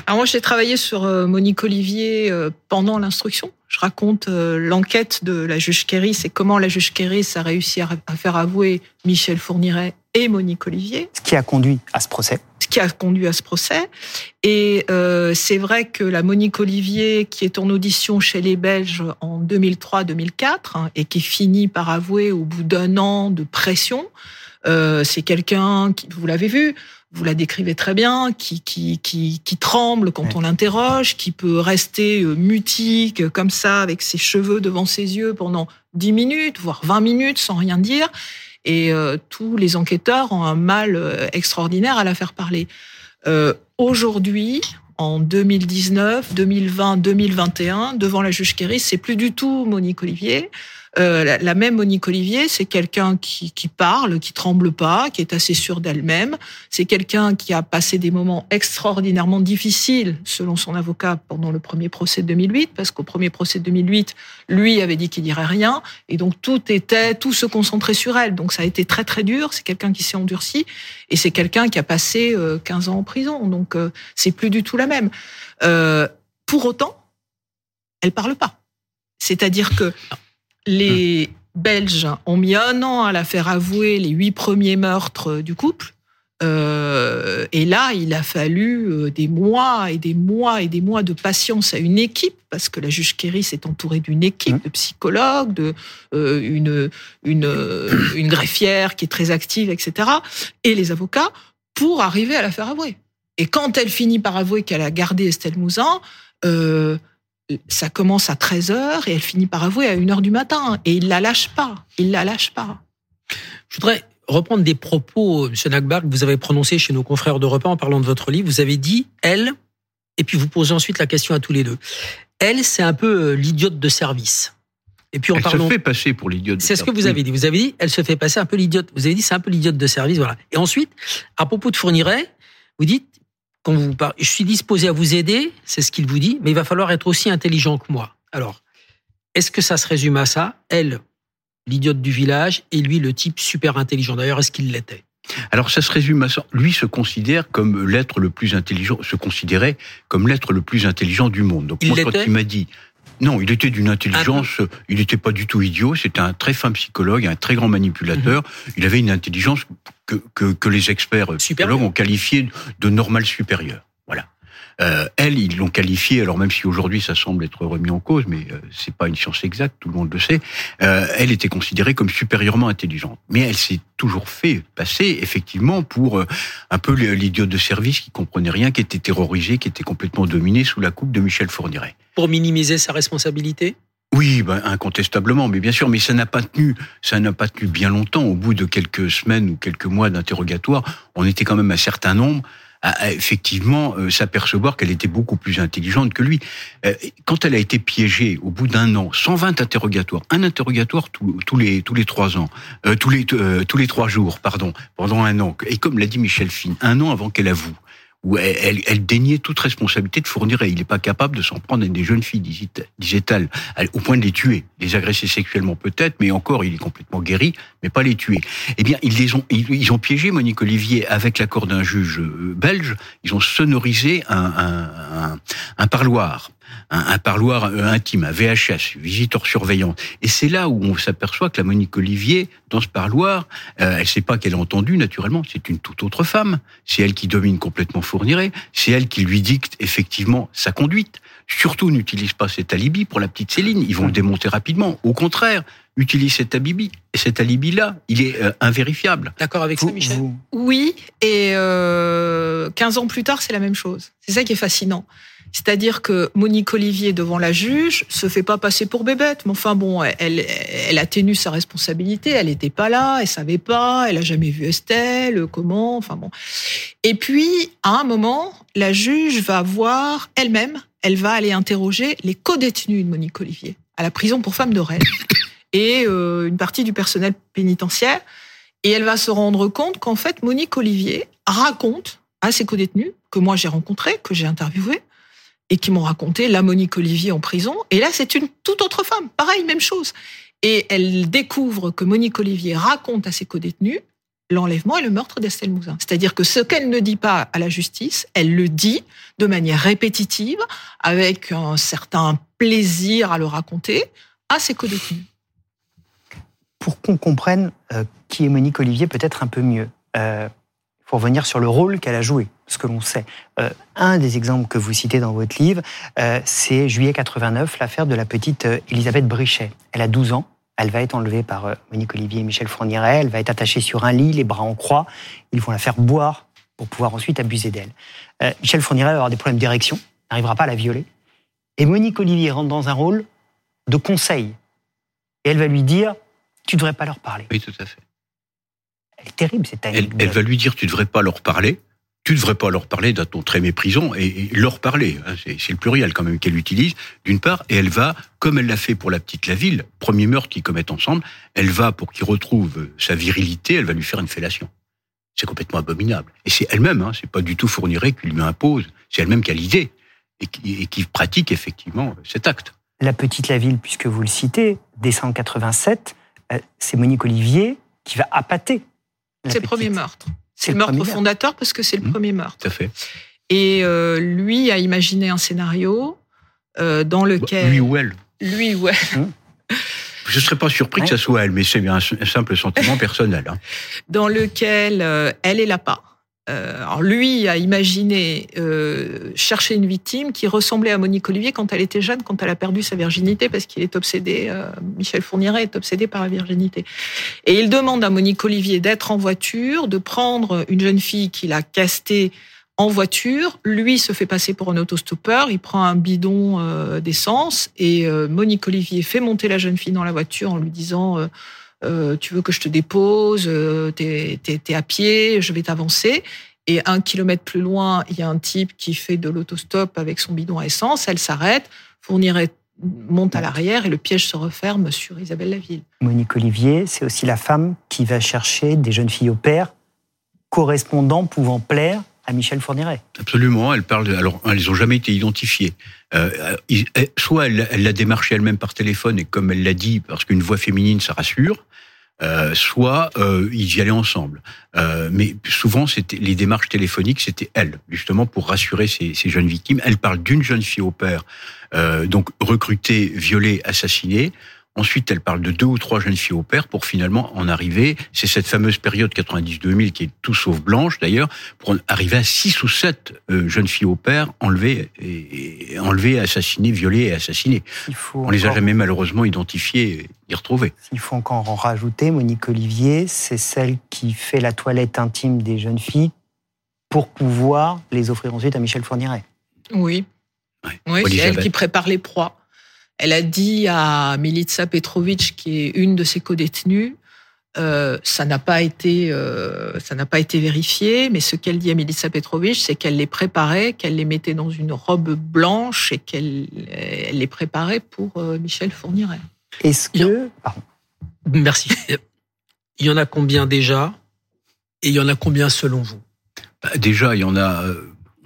Alors moi, j'ai travaillé sur euh, Monique Olivier euh, pendant l'instruction. Je raconte euh, l'enquête de la juge Kéris et comment la juge Kéris a réussi à, à faire avouer Michel Fourniret et Monique Olivier. Ce qui a conduit à ce procès. Ce qui a conduit à ce procès. Et euh, c'est vrai que la Monique Olivier, qui est en audition chez les Belges en 2003-2004 hein, et qui finit par avouer au bout d'un an de pression, euh, c'est quelqu'un qui, vous l'avez vu, vous la décrivez très bien, qui, qui, qui, qui tremble quand on l'interroge, qui peut rester euh, mutique euh, comme ça avec ses cheveux devant ses yeux pendant 10 minutes, voire 20 minutes sans rien dire. Et euh, tous les enquêteurs ont un mal euh, extraordinaire à la faire parler. Euh, Aujourd'hui, en 2019, 2020, 2021, devant la juge Kéris, c'est plus du tout Monique Olivier. Euh, la, la même Monique Olivier, c'est quelqu'un qui, qui parle, qui tremble pas, qui est assez sûre d'elle-même. C'est quelqu'un qui a passé des moments extraordinairement difficiles, selon son avocat, pendant le premier procès de 2008, parce qu'au premier procès de 2008, lui avait dit qu'il dirait rien, et donc tout était, tout se concentrait sur elle. Donc ça a été très très dur. C'est quelqu'un qui s'est endurci, et c'est quelqu'un qui a passé euh, 15 ans en prison. Donc euh, c'est plus du tout la même. Euh, pour autant, elle parle pas. C'est-à-dire que les Belges ont mis un an à la faire avouer les huit premiers meurtres du couple. Euh, et là, il a fallu euh, des mois et des mois et des mois de patience à une équipe, parce que la juge Kéris est entourée d'une équipe de psychologues, de euh, une, une, euh, une greffière qui est très active, etc., et les avocats, pour arriver à la faire avouer. Et quand elle finit par avouer qu'elle a gardé Estelle Mouzin, euh, ça commence à 13h et elle finit par avouer à 1h du matin. Et il la lâche pas. Il la lâche pas. Je voudrais reprendre des propos, M. Nagbar, que vous avez prononcés chez nos confrères d'Europe 1 en parlant de votre livre. Vous avez dit, elle, et puis vous posez ensuite la question à tous les deux. Elle, c'est un peu l'idiote de service. Et puis en elle se fait passer pour l'idiote. C'est ce que vous avez dit. Vous avez dit, elle se fait passer un peu l'idiote. Vous avez dit, c'est un peu l'idiote de service, voilà. Et ensuite, à propos de Fourniret, vous dites, quand vous parlez, je suis disposé à vous aider, c'est ce qu'il vous dit, mais il va falloir être aussi intelligent que moi. Alors, est-ce que ça se résume à ça? Elle, l'idiote du village, et lui, le type super intelligent. D'ailleurs, est-ce qu'il l'était? Alors ça se résume à ça. Lui se considère comme l'être le plus intelligent, se considérait comme l'être le plus intelligent du monde. Donc il moi, quand il m'a dit non, il était d'une intelligence, il n'était pas du tout idiot, c'était un très fin psychologue, un très grand manipulateur, mhm. il avait une intelligence que, que, que les experts psychologues ont qualifiée de normale supérieure. Voilà. Euh, elle, ils l'ont qualifiée, alors même si aujourd'hui ça semble être remis en cause, mais euh, c'est pas une science exacte, tout le monde le sait. Euh, elle était considérée comme supérieurement intelligente, mais elle s'est toujours fait passer effectivement pour euh, un peu l'idiot de service qui comprenait rien, qui était terrorisé, qui était complètement dominé sous la coupe de Michel Fourniret. Pour minimiser sa responsabilité? Oui, ben, incontestablement, mais bien sûr, mais ça n'a pas tenu, ça n'a pas tenu bien longtemps. Au bout de quelques semaines ou quelques mois d'interrogatoire, on était quand même un certain nombre à, effectivement euh, s'apercevoir qu'elle était beaucoup plus intelligente que lui. Euh, quand elle a été piégée au bout d'un an, 120 interrogatoires, un interrogatoire tous les tous les trois ans, euh, tous les tous les trois jours, pardon, pendant un an. Et comme l'a dit Michel Fine, un an avant qu'elle avoue où elle, elle, déniait toute responsabilité de fournir. Et il n'est pas capable de s'en prendre à des jeunes filles, disait-elle, au point de les tuer, les agresser sexuellement peut-être, mais encore, il est complètement guéri, mais pas les tuer. Eh bien, ils les ont, ils, ont piégé Monique Olivier avec l'accord d'un juge euh, belge. Ils ont sonorisé un, un, un parloir un, parloir euh, intime, un VHS, visiteur surveillant. Et c'est là où on s'aperçoit que la Monique Olivier, dans ce parloir, euh, elle ne sait pas qu'elle a entendu, naturellement, c'est une toute autre femme. C'est elle qui domine complètement Fourniret, c'est elle qui lui dicte effectivement sa conduite. Surtout, n'utilise pas cet alibi pour la petite Céline, ils vont le démonter rapidement. Au contraire, utilise cet alibi. Et cet alibi-là, il est euh, invérifiable. D'accord avec ça, Michel Oui, et euh, 15 ans plus tard, c'est la même chose. C'est ça qui est fascinant. C'est-à-dire que Monique Olivier, devant la juge, se fait pas passer pour bébête. Mais enfin bon, elle, elle atténue sa responsabilité. Elle n'était pas là, elle savait pas, elle a jamais vu Estelle, comment, enfin bon. Et puis, à un moment, la juge va voir elle-même, elle va aller interroger les co-détenus de Monique Olivier à la prison pour femmes de Rennes et euh, une partie du personnel pénitentiaire. Et elle va se rendre compte qu'en fait, Monique Olivier raconte à ses co-détenus que moi j'ai rencontré, que j'ai interviewé, et qui m'ont raconté la Monique Olivier en prison. Et là, c'est une toute autre femme. Pareil, même chose. Et elle découvre que Monique Olivier raconte à ses codétenus l'enlèvement et le meurtre d'Estelle Mouzin. C'est-à-dire que ce qu'elle ne dit pas à la justice, elle le dit de manière répétitive, avec un certain plaisir à le raconter, à ses codétenus. Pour qu'on comprenne euh, qui est Monique Olivier peut-être un peu mieux, euh, pour revenir sur le rôle qu'elle a joué, ce que l'on sait. Euh, un des exemples que vous citez dans votre livre, euh, c'est juillet 89, l'affaire de la petite euh, Elisabeth Brichet. Elle a 12 ans, elle va être enlevée par Monique Olivier et Michel Fourniret, elle va être attachée sur un lit, les bras en croix, ils vont la faire boire pour pouvoir ensuite abuser d'elle. Michel Fourniret va avoir des problèmes d'érection, n'arrivera pas à la violer, et Monique Olivier rentre dans un rôle de conseil, et elle va lui dire, tu devrais pas leur parler. Oui, tout à fait. Elle est terrible, cette elle, elle va lui dire tu devrais pas leur parler. Tu devrais pas leur parler d'un ton très méprisant et, leur parler. Hein, c'est le pluriel quand même qu'elle utilise d'une part et elle va, comme elle l'a fait pour la petite Laville, premier meurtre qu'ils commettent ensemble, elle va pour qu'il retrouve sa virilité, elle va lui faire une fellation. C'est complètement abominable. Et c'est elle-même, hein, c'est pas du tout Fourniret qui lui impose, c'est elle-même qui a l'idée et qui, et qui pratique effectivement cet acte. La petite Laville, puisque vous le citez, décembre 87, euh, c'est Monique Olivier qui va appâter c'est le premier meurtre. C'est le, meurtre fondateur parce que c'est le mmh. premier meurtre. Tout à fait. Et euh, lui a imaginé un scénario euh, dans lequel. Lui ou elle Lui ou elle. Mmh. Je ne serais pas surpris que ça soit elle, mais c'est un, simple sentiment personnel. Hein. Dans lequel euh, elle est là pas. Euh, alors lui a imaginé euh, chercher une victime qui ressemblait à Monique Olivier quand elle était jeune, quand elle a perdu sa virginité, parce qu'il est obsédé, euh, Michel Fourniret est obsédé par la virginité. Et il demande à Monique Olivier d'être en voiture, de prendre une jeune fille qu'il a castée en voiture. Lui se fait passer pour un autostoppeur, il prend un bidon d'essence et Monique Olivier fait monter la jeune fille dans la voiture en lui disant euh, tu veux que je te dépose, euh, t'es es, à pied, je vais t'avancer. Et un kilomètre plus loin, il y a un type qui fait de l'autostop avec son bidon à essence. Elle s'arrête, Fourniret monte à l'arrière et le piège se referme sur Isabelle Laville. Monique Olivier, c'est aussi la femme qui va chercher des jeunes filles au père correspondant pouvant plaire à Michel Fourniret. Absolument, elle parle. alors, elles n'ont jamais été identifiées. Euh, soit elle l'a démarché elle-même par téléphone et comme elle l'a dit, parce qu'une voix féminine, ça rassure. Euh, soit euh, ils y allaient ensemble. Mais souvent, c'était les démarches téléphoniques, c'était elle, justement pour rassurer ces, jeunes victimes. Elle parle d'une jeune fille au père, donc recrutée, violée, assassinée. Ensuite, elle parle de deux ou trois jeunes filles au père pour finalement en arriver. C'est cette fameuse période 90-2000 qui est tout sauf blanche d'ailleurs, pour arriver à six ou sept euh, jeunes filles au père enlevées, et, enlevées, assassinées, violées et assassinées. On les a jamais malheureusement identifiées et retrouvées. Il faut encore en rajouter, Monique Olivier, c'est celle qui fait la toilette intime des jeunes filles pour pouvoir les offrir ensuite à Michel Fourniret. Oui. Oui, c'est elle qui prépare les proies. Elle a dit à Milica Petrovic, qui est une de ses co-détenues, euh, ça n'a pas été euh, ça n'a pas été vérifié, mais ce qu'elle dit à Milica Petrovic, c'est qu'elle les préparait, qu'elle les mettait dans une robe blanche et qu'elle les préparait pour euh, Michel Fourniret. Est-ce que merci. Il y en a combien déjà et il y en a combien selon vous? Bah, Déjà, il y en a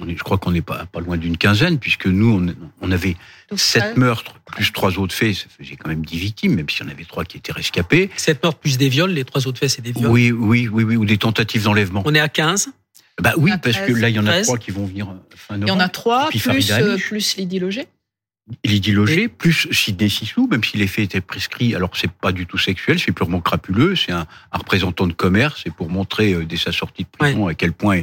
je crois qu'on n'est pas, pas loin d'une quinzaine, puisque nous, on, avait sept meurtres plus trois autres faits, ça faisait quand même dix victimes, même s'il y en avait trois qui étaient rescapés. Sept meurtres plus des viols, les trois autres faits, c'est des viols. Oui, oui, oui, oui, ou des tentatives d'enlèvement. On est à 15 bah oui, parce que là, il y en a trois qui vont venir fin novembre. Il y en a trois, plus, euh, plus Lydie Loger Lydie Loger, plus Sidney Sissou, même si les faits étaient prescrits, alors c'est pas du tout sexuel, c'est purement crapuleux, c'est un, représentant de commerce, c'est pour montrer euh, dès sa sortie de prison à quel point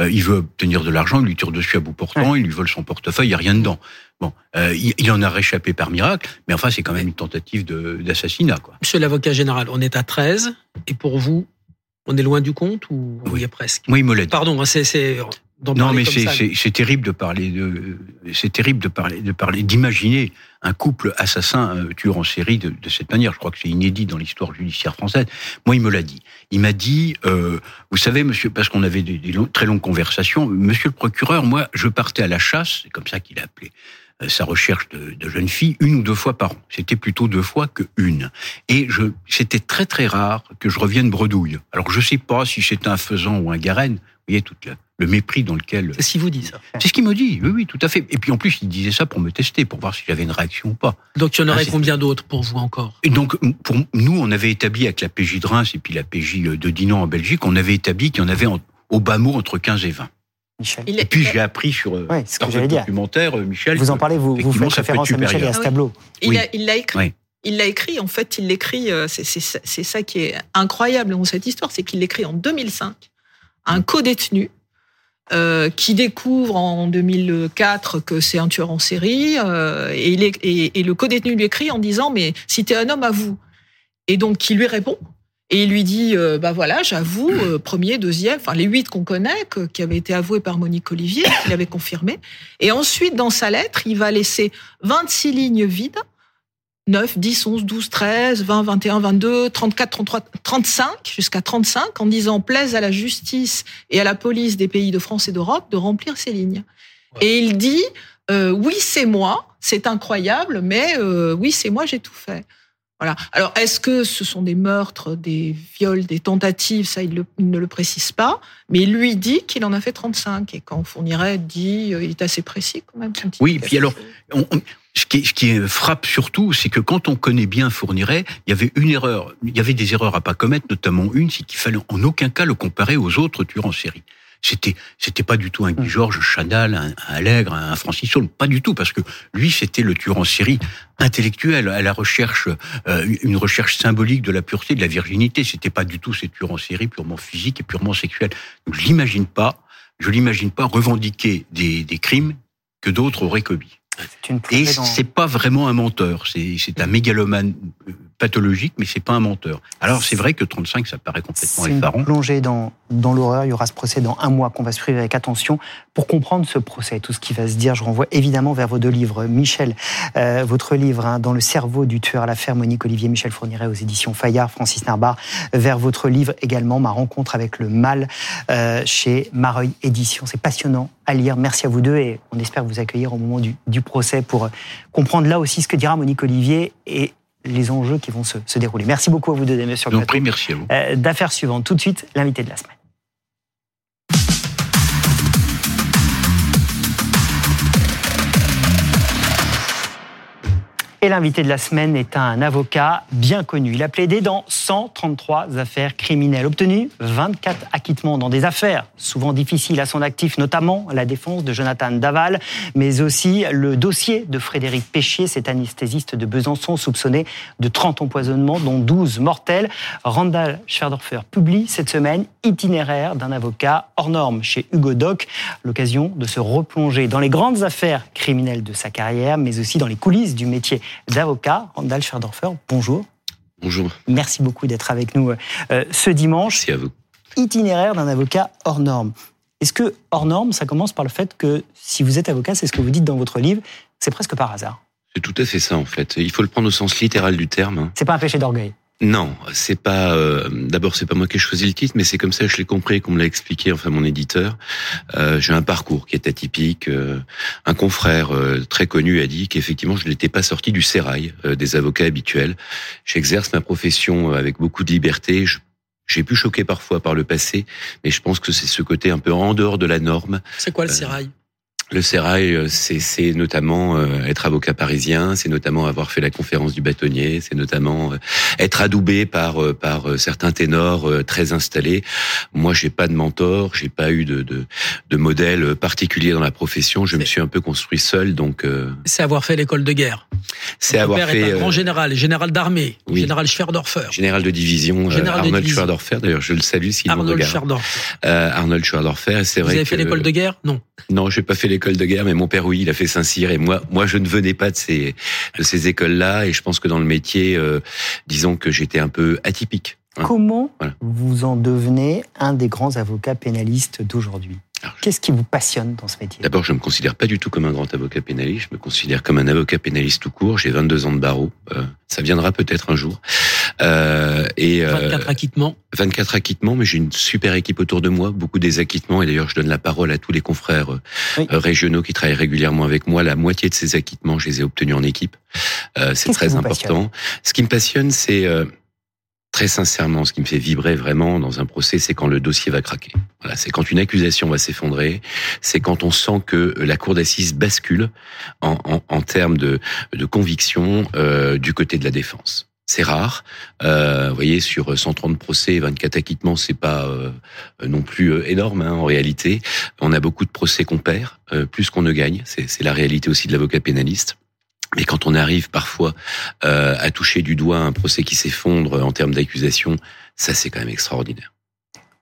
euh, il veut obtenir de l'argent, il lui tire dessus à bout portant, il lui vole son portefeuille, il n'y a rien dedans. Bon, euh, il, en a réchappé par miracle, mais enfin c'est quand même une tentative d'assassinat. Monsieur l'avocat général, on est à 13, et pour vous, on est loin du compte ou on y est presque? Oui, Molette. Pardon, hein, c'est non, mais c'est terrible de parler de, c'est terrible de parler, de parler, d'imaginer un couple assassin euh, tueur en série de, de, cette manière. Je crois que c'est inédit dans l'histoire judiciaire française. Moi, il me l'a dit. Il m'a dit, euh, vous savez, monsieur, parce qu'on avait des, très longues conversations, monsieur le procureur, moi, je partais à la chasse, c'est comme ça qu'il a appelé euh, sa recherche de, de jeunes filles une ou deux fois par an. C'était plutôt deux fois que une. Et je, c'était très très rare que je revienne bredouille. Alors je sais pas si c'était un faisan ou un garenne. Vous voyez toute la, le mépris dans lequel. C'est ce qu'il vous dit, ça. C'est ce qu'il me dit, oui, oui, tout à fait. Et puis en plus, il disait ça pour me tester, pour voir si j'avais une réaction ou pas. Donc il y en aurait ah, combien d'autres pour vous encore? Et donc, pour nous, on avait établi avec la PJ de Reims et puis la PJ de Dinan en Belgique, on avait établi qu'il y en avait au bas mot entre 15 et 20. Michel. Et puis j'ai appris sur euh, ouais, ce que le documentaire, euh, Michel. Vous en parlez, vous, vous faites référence à Michel et à ce tableau. Il l'a écrit. Il l'a écrit, en fait, il l'écrit, euh, c'est ça qui est incroyable dans cette histoire, c'est qu'il l'écrit en 2005, un co-détenu euh, qui découvre en 2004 que c'est un tueur en série euh, et, il est, et, le co-détenu lui écrit en disant mais si t'es un homme à vous et donc qui lui répond. Et il lui dit euh, bah voilà j'avoue premier deuxième enfin les huit qu'on connaît qui avaient été avoués par Monique Olivier qu'il avait confirmé et ensuite dans sa lettre il va laisser 26 lignes vides 9, 10, 11, 12, 13, 20, 21, 22, 34, 33, 35, jusqu'à 35, en disant plaise à la justice et à la police des pays de France et d'Europe de remplir ces lignes. Et il dit, euh, oui, c'est moi, c'est incroyable, mais euh, oui, c'est moi, j'ai tout fait. Voilà. Alors, est-ce que ce sont des meurtres, des viols, des tentatives? Ça, il, ne le précise pas. Mais il lui dit qu'il en a fait 35. Et quand Fourniret dit, euh, il est assez précis quand même. Oui, puis alors, on, ce qui, ce qui frappe surtout, c'est que quand on connaît bien Fourniret, il y avait une erreur, il y avait des erreurs à pas commettre, notamment une, c'est qu'il fallait en aucun cas le comparer aux autres tueurs en série. C'était, c'était pas du tout un Guy Georges, Chanal, un, Allègre, un Francis Saul, pas du tout, parce que lui, c'était le tueur en série intellectuel, à la recherche, euh, une recherche symbolique de la pureté, de la virginité. C'était pas du tout ces tueurs en série purement physiques et purement sexuels. Donc, je l'imagine pas, je l'imagine pas revendiquer des, des crimes que d'autres auraient commis. Et c'est pas vraiment un menteur. C'est un mégalomane euh, pathologique, mais c'est pas un menteur. Alors c'est vrai que 35, ça paraît complètement effarant. Une plongée dans, dans l'horreur. Il y aura ce procès dans un mois qu'on va suivre avec attention. Pour comprendre ce procès, tout ce qui va se dire, je renvoie évidemment vers vos deux livres. Michel, euh, votre livre, hein, Dans le cerveau du tueur, l'affaire Monique Olivier, Michel Fourniret aux éditions Fayard, Francis Narbar, vers votre livre également, Ma rencontre avec le mal, euh, chez Mareuil Éditions. C'est passionnant à lire. Merci à vous deux et on espère vous accueillir au moment du, du procès pour comprendre là aussi ce que dira Monique Olivier et les enjeux qui vont se, se dérouler. Merci beaucoup à vous deux, plateau. merci à vous. Euh, D'affaires suivantes. Tout de suite, l'invité de la semaine. Et l'invité de la semaine est un avocat bien connu. Il a plaidé dans 133 affaires criminelles, obtenu 24 acquittements dans des affaires souvent difficiles à son actif, notamment la défense de Jonathan Daval, mais aussi le dossier de Frédéric Péchier, cet anesthésiste de Besançon soupçonné de 30 empoisonnements, dont 12 mortels. Randall Schwerdorfer publie cette semaine Itinéraire d'un avocat hors norme chez Hugo Doc, l'occasion de se replonger dans les grandes affaires criminelles de sa carrière, mais aussi dans les coulisses du métier d'avocat. Randall Scherdorfer, bonjour. Bonjour. Merci beaucoup d'être avec nous euh, ce dimanche. Merci à vous. Itinéraire d'un avocat hors norme. Est-ce que hors norme, ça commence par le fait que si vous êtes avocat, c'est ce que vous dites dans votre livre, c'est presque par hasard? C'est tout à fait ça en fait. Il faut le prendre au sens littéral du terme. Hein. C'est pas un péché d'orgueil? Non, c'est pas. Euh, D'abord, c'est pas moi qui ai choisi le titre, mais c'est comme ça que je l'ai compris, qu'on me l'a expliqué, enfin mon éditeur. Euh, J'ai un parcours qui est atypique. Euh, un confrère euh, très connu a dit qu'effectivement, je n'étais pas sorti du sérail euh, des avocats habituels. J'exerce ma profession avec beaucoup de liberté. j'ai pu choquer parfois par le passé, mais je pense que c'est ce côté un peu en dehors de la norme. C'est quoi le sérail? Le sérail, euh, c'est notamment euh, être avocat parisien, c'est notamment avoir fait la conférence du bâtonnier, c'est notamment euh, être adoubé par par certains ténors très installés. Moi, j'ai pas de mentor, j'ai pas eu de, de, de modèle particulier dans la profession. Je me suis un peu construit seul, donc. C'est avoir fait l'école de guerre. C'est avoir père fait. Est un grand général, général d'armée, général Schwerdorfer. Général de division, général Arnold Schwerdorfer. D'ailleurs, je le salue s'il regarde. Schwerdorfer. Arnold Schwerdorfer. C'est vrai. Vous avez fait l'école de guerre? Non. Non, j'ai pas fait l'école de guerre, mais mon père oui, il a fait Saint-Cyr et moi, moi je ne venais pas de ces de ces écoles-là et je pense que dans le métier, euh, disons que j'étais un peu atypique. Hein. Comment vous en devenez un des grands avocats pénalistes d'aujourd'hui? Qu'est-ce qui vous passionne dans ce métier? D'abord, je ne me considère pas du tout comme un grand avocat pénaliste. Je me considère comme un avocat pénaliste tout court. J'ai 22 ans de barreau. Euh, ça viendra peut-être un jour. Euh, et 24 acquittements. 24 acquittements, mais j'ai une super équipe autour de moi, beaucoup des acquittements. Et d'ailleurs, je donne la parole à tous les confrères euh, régionaux qui travaillent régulièrement avec moi. La moitié de ces acquittements, je les ai obtenus en équipe. c'est très important. Ce qui me passionne, c'est très sincèrement, ce qui me fait vibrer vraiment dans un procès, c'est quand le dossier va craquer. Voilà, c'est quand une accusation va s'effondrer, c'est quand on sent que la cour d'assises bascule en, en, en, termes de, de conviction euh, du côté de la défense. C'est rare. Euh, vous voyez, sur 130 procès, 24 acquittements, c'est pas euh, non plus énorme hein, en réalité. On a beaucoup de procès qu'on perd, plus qu'on ne gagne. C'est la réalité aussi de l'avocat pénaliste. Mais quand on arrive parfois euh, à toucher du doigt un procès qui s'effondre en termes d'accusation, ça c'est quand même extraordinaire.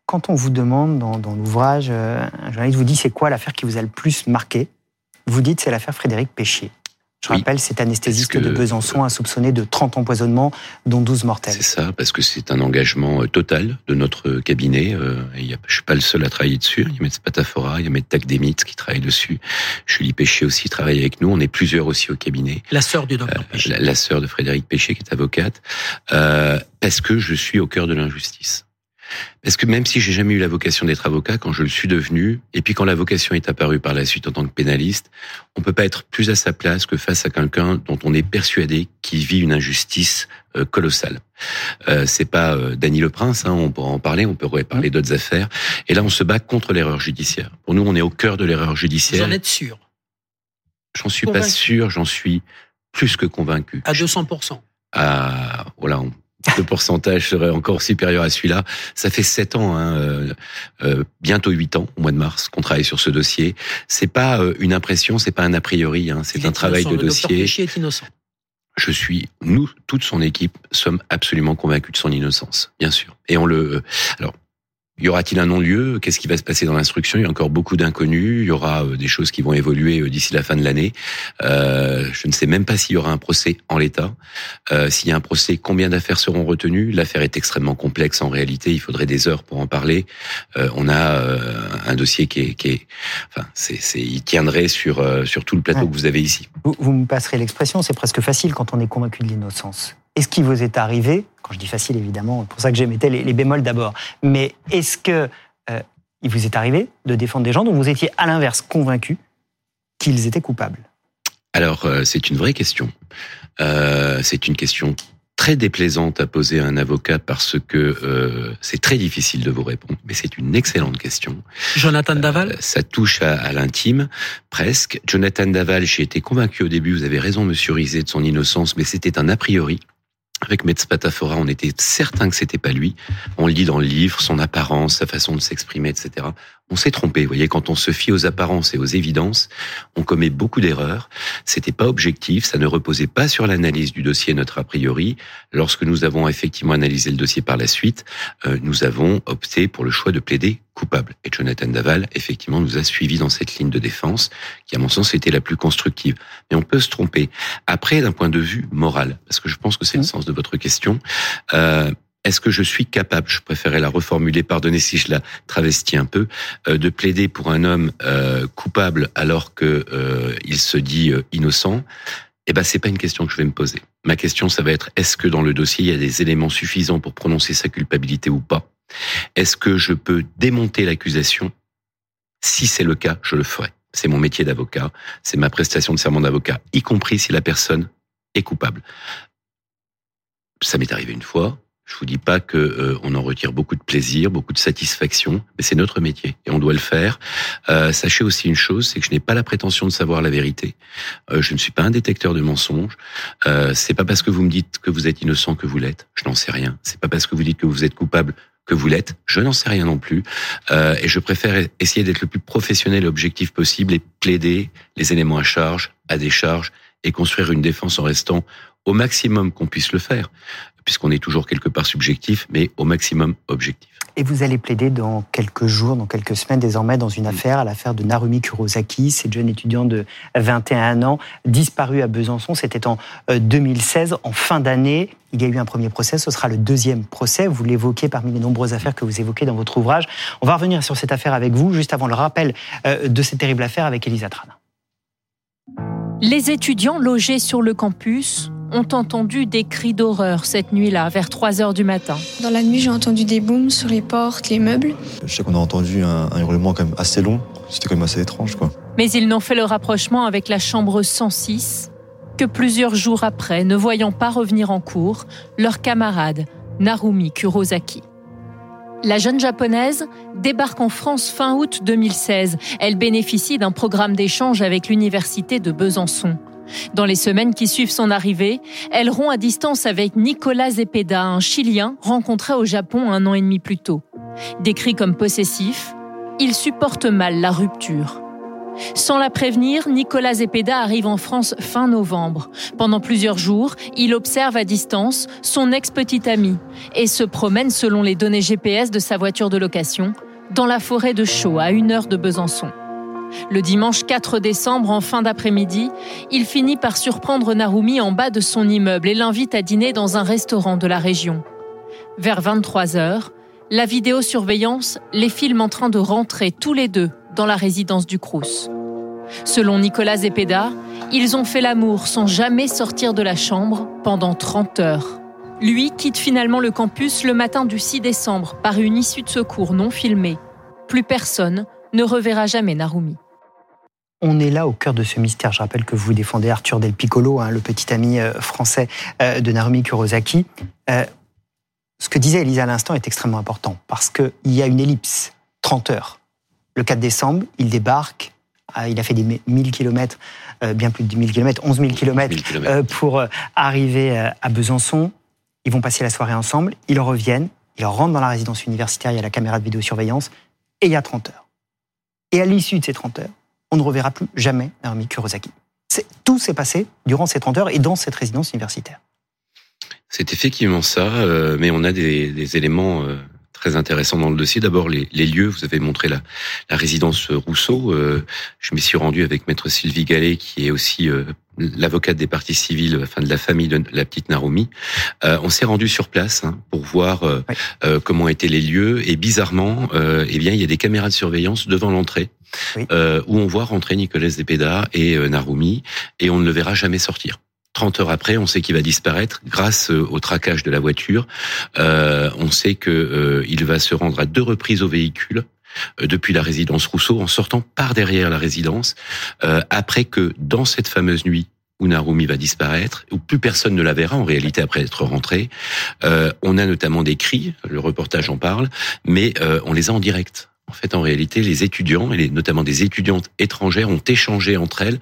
Quand on vous demande dans, dans l'ouvrage, euh, un journaliste vous dit c'est quoi l'affaire qui vous a le plus marqué, vous dites c'est l'affaire Frédéric Péchier. Je rappelle, cet anesthésiste de Besançon a soupçonné de 30 empoisonnements, dont 12 mortels. C'est ça, parce que c'est un engagement euh, total de notre cabinet. Euh, je ne suis pas le seul à travailler dessus. Il y a M. Patafora, il y a M. Takdemitz qui travaille dessus. Julie Péché aussi travaille avec nous. On est plusieurs aussi au cabinet. La sœur du docteur euh, La, la sœur de Frédéric Péché, qui est avocate. Euh, parce que je suis au cœur de l'injustice. Parce que même si j'ai jamais eu la vocation d'être avocat, quand je le suis devenu, et puis quand la vocation est apparue par la suite en tant que pénaliste, on peut pas être plus à sa place que face à quelqu'un dont on est persuadé qu'il vit une injustice euh, colossale. Euh, c'est pas euh, Dany Le Prince, hein, on pourra en parler, on pourrait parler d'autres affaires. Et là, on se bat contre l'erreur judiciaire. Pour nous, on est au cœur de l'erreur judiciaire. Vous en êtes sûr J'en suis pas sûr, j'en suis plus que convaincu. À 200 Ah, voilà, on le pourcentage serait encore supérieur à celui-là. Ça fait sept ans, hein, euh, euh, bientôt huit ans, au mois de mars, qu'on travaille sur ce dossier. C'est pas euh, une impression, c'est pas un a priori, hein, c'est un travail de le dossier. Est innocent. Je suis, nous, toute son équipe, sommes absolument convaincus de son innocence, bien sûr. Et on le, alors, y aura-t-il un non-lieu? Qu'est-ce qui va se passer dans l'instruction? Il y a encore beaucoup d'inconnus. Il y aura des choses qui vont évoluer d'ici la fin de l'année. je ne sais même pas s'il y aura un procès en l'état. s'il y a un procès, combien d'affaires seront retenues? L'affaire est extrêmement complexe en réalité. Il faudrait des heures pour en parler. on a un dossier qui est, qui est enfin, c'est, il tiendrait sur sur tout le plateau que vous avez ici. Vous, vous me passerez l'expression, c'est presque facile quand on est convaincu de l'innocence. Est-ce qu'il vous est arrivé, quand je dis facile évidemment, c'est pour ça que j'émettais les, les bémols d'abord, mais est-ce que euh, il vous est arrivé de défendre des gens dont vous étiez à l'inverse convaincu qu'ils étaient coupables? Alors euh, c'est une vraie question. Euh, c'est une question très déplaisante à poser à un avocat parce que euh, c'est très difficile de vous répondre, mais c'est une excellente question. Jonathan Daval? Ça touche à, à l'intime, presque. Jonathan Daval, j'ai été convaincu au début, vous avez raison, monsieur Rizet, de son innocence, mais c'était un a priori. Avec Metz-Patafora, on était certain que c'était pas lui. On le dit dans le livre, son apparence, sa façon de s'exprimer, etc. On s'est trompé. Vous voyez, quand on se fie aux apparences et aux évidences, on commet beaucoup d'erreurs. C'était pas objectif. Ça ne reposait pas sur l'analyse du dossier, notre a priori. Lorsque nous avons effectivement analysé le dossier par la suite, euh, nous avons opté pour le choix de plaider coupable. Et Jonathan Daval, effectivement, nous a suivis dans cette ligne de défense, qui, à mon sens, était la plus constructive. Mais on peut se tromper. Après, d'un point de vue moral, parce que je pense que c'est le mmh. sens de votre question, euh, est-ce que je suis capable, je préférais la reformuler, pardonnez si je la travestis un peu, euh, de plaider pour un homme euh, coupable alors que euh, il se dit innocent? Eh ben, c'est pas une question que je vais me poser. Ma question, ça va être est-ce que dans le dossier il y a des éléments suffisants pour prononcer sa culpabilité ou pas? Est-ce que je peux démonter l'accusation? Si c'est le cas, je le ferai. C'est mon métier d'avocat, c'est ma prestation de serment d'avocat, y compris si la personne est coupable. Ça m'est arrivé une fois, je vous dis pas que euh, on en retire beaucoup de plaisir, beaucoup de satisfaction, mais c'est notre métier et on doit le faire. Euh, sachez aussi une chose, c'est que je n'ai pas la prétention de savoir la vérité. Euh, je ne suis pas un détecteur de mensonges. Euh, c'est pas parce que vous me dites que vous êtes innocent que vous l'êtes. Je n'en sais rien. C'est pas parce que vous dites que vous êtes coupable que vous l'êtes. Je n'en sais rien non plus. Euh, et je préfère essayer d'être le plus professionnel et objectif possible et plaider les éléments à charge, à décharge et construire une défense en restant au maximum qu'on puisse le faire puisqu'on est toujours quelque part subjectif, mais au maximum objectif. Et vous allez plaider dans quelques jours, dans quelques semaines désormais, dans une affaire, à l'affaire de Narumi Kurosaki, cette jeune étudiante de 21 ans, disparue à Besançon. C'était en 2016, euh, en fin d'année. Il y a eu un premier procès, ce sera le deuxième procès. Vous l'évoquez parmi les nombreuses affaires que vous évoquez dans votre ouvrage. On va revenir sur cette affaire avec vous, juste avant le rappel euh, de cette terrible affaire avec Elisa Trana. Les étudiants logés sur le campus ont entendu des cris d'horreur cette nuit-là, vers 3 heures du matin. Dans la nuit, j'ai entendu des booms sur les portes, les meubles. Je sais qu'on a entendu un, hurlement quand même assez long. C'était quand même assez étrange, quoi. Mais ils n'ont fait le rapprochement avec la chambre 106 que plusieurs jours après, ne voyant pas revenir en cours, leur camarade Narumi Kurosaki. La jeune japonaise débarque en France fin août 2016. Elle bénéficie d'un programme d'échange avec l'université de Besançon. Dans les semaines qui suivent son arrivée, elle rompt à distance avec Nicolas Zepeda, un Chilien rencontré au Japon un an et demi plus tôt. Décrit comme possessif, il supporte mal la rupture. Sans la prévenir, Nicolas Zepeda arrive en France fin novembre. Pendant plusieurs jours, il observe à distance son ex-petite amie et se promène selon les données GPS de sa voiture de location dans la forêt de Chaux à une heure de Besançon. Le dimanche 4 décembre, en fin d'après-midi, il finit par surprendre Narumi en bas de son immeuble et l'invite à dîner dans un restaurant de la région. Vers 23 heures, la vidéosurveillance les filme en train de rentrer tous les deux dans la résidence du Crous. Selon Nicolas Zepeda, ils ont fait l'amour sans jamais sortir de la chambre pendant 30 heures. Lui quitte finalement le campus le matin du 6 décembre par une issue de secours non filmée. Plus personne ne reverra jamais Narumi. On est là au cœur de ce mystère. Je rappelle que vous défendez Arthur Del Piccolo, hein, le petit ami euh, français euh, de Narumi Kurosaki. Euh, ce que disait Elisa à l'instant est extrêmement important parce qu'il y a une ellipse, 30 heures. Le 4 décembre, il débarque, il a fait des 1000 km, bien plus de 1000 km, 11 000 km pour arriver à Besançon. Ils vont passer la soirée ensemble, ils reviennent, ils rentrent dans la résidence universitaire, il y a la caméra de vidéosurveillance, et il y a 30 heures. Et à l'issue de ces 30 heures, on ne reverra plus jamais Naomi Kurosaki. Tout s'est passé durant ces 30 heures et dans cette résidence universitaire. C'est effectivement ça, euh, mais on a des, éléments euh, très intéressant dans le dossier. D'abord, les, les, lieux. Vous avez montré la, la résidence Rousseau. Euh, je m'y suis rendu avec maître Sylvie Gallet, qui est aussi euh, l'avocate des parties civiles, enfin de la famille de la petite Narumi. Euh, on s'est rendu sur place hein, pour voir euh, comment étaient les lieux. Et bizarrement, eh bien, il y a des caméras de surveillance devant l'entrée. où on voit rentrer Nicolas Despeda et Narumi, et on ne le verra jamais sortir. 30 heures après, on sait qu'il va disparaître grâce euh, au traquage de la voiture. Euh, on sait que euh, il va se rendre à deux reprises au véhicule euh, depuis la résidence Rousseau en sortant par derrière la résidence après que dans cette fameuse nuit où Narumi va disparaître, où plus personne ne la verra en réalité après être rentré. on a notamment des cris, le reportage en parle, mais on les a en direct. En fait, en réalité, les étudiants, et notamment des étudiantes étrangères, ont échangé entre elles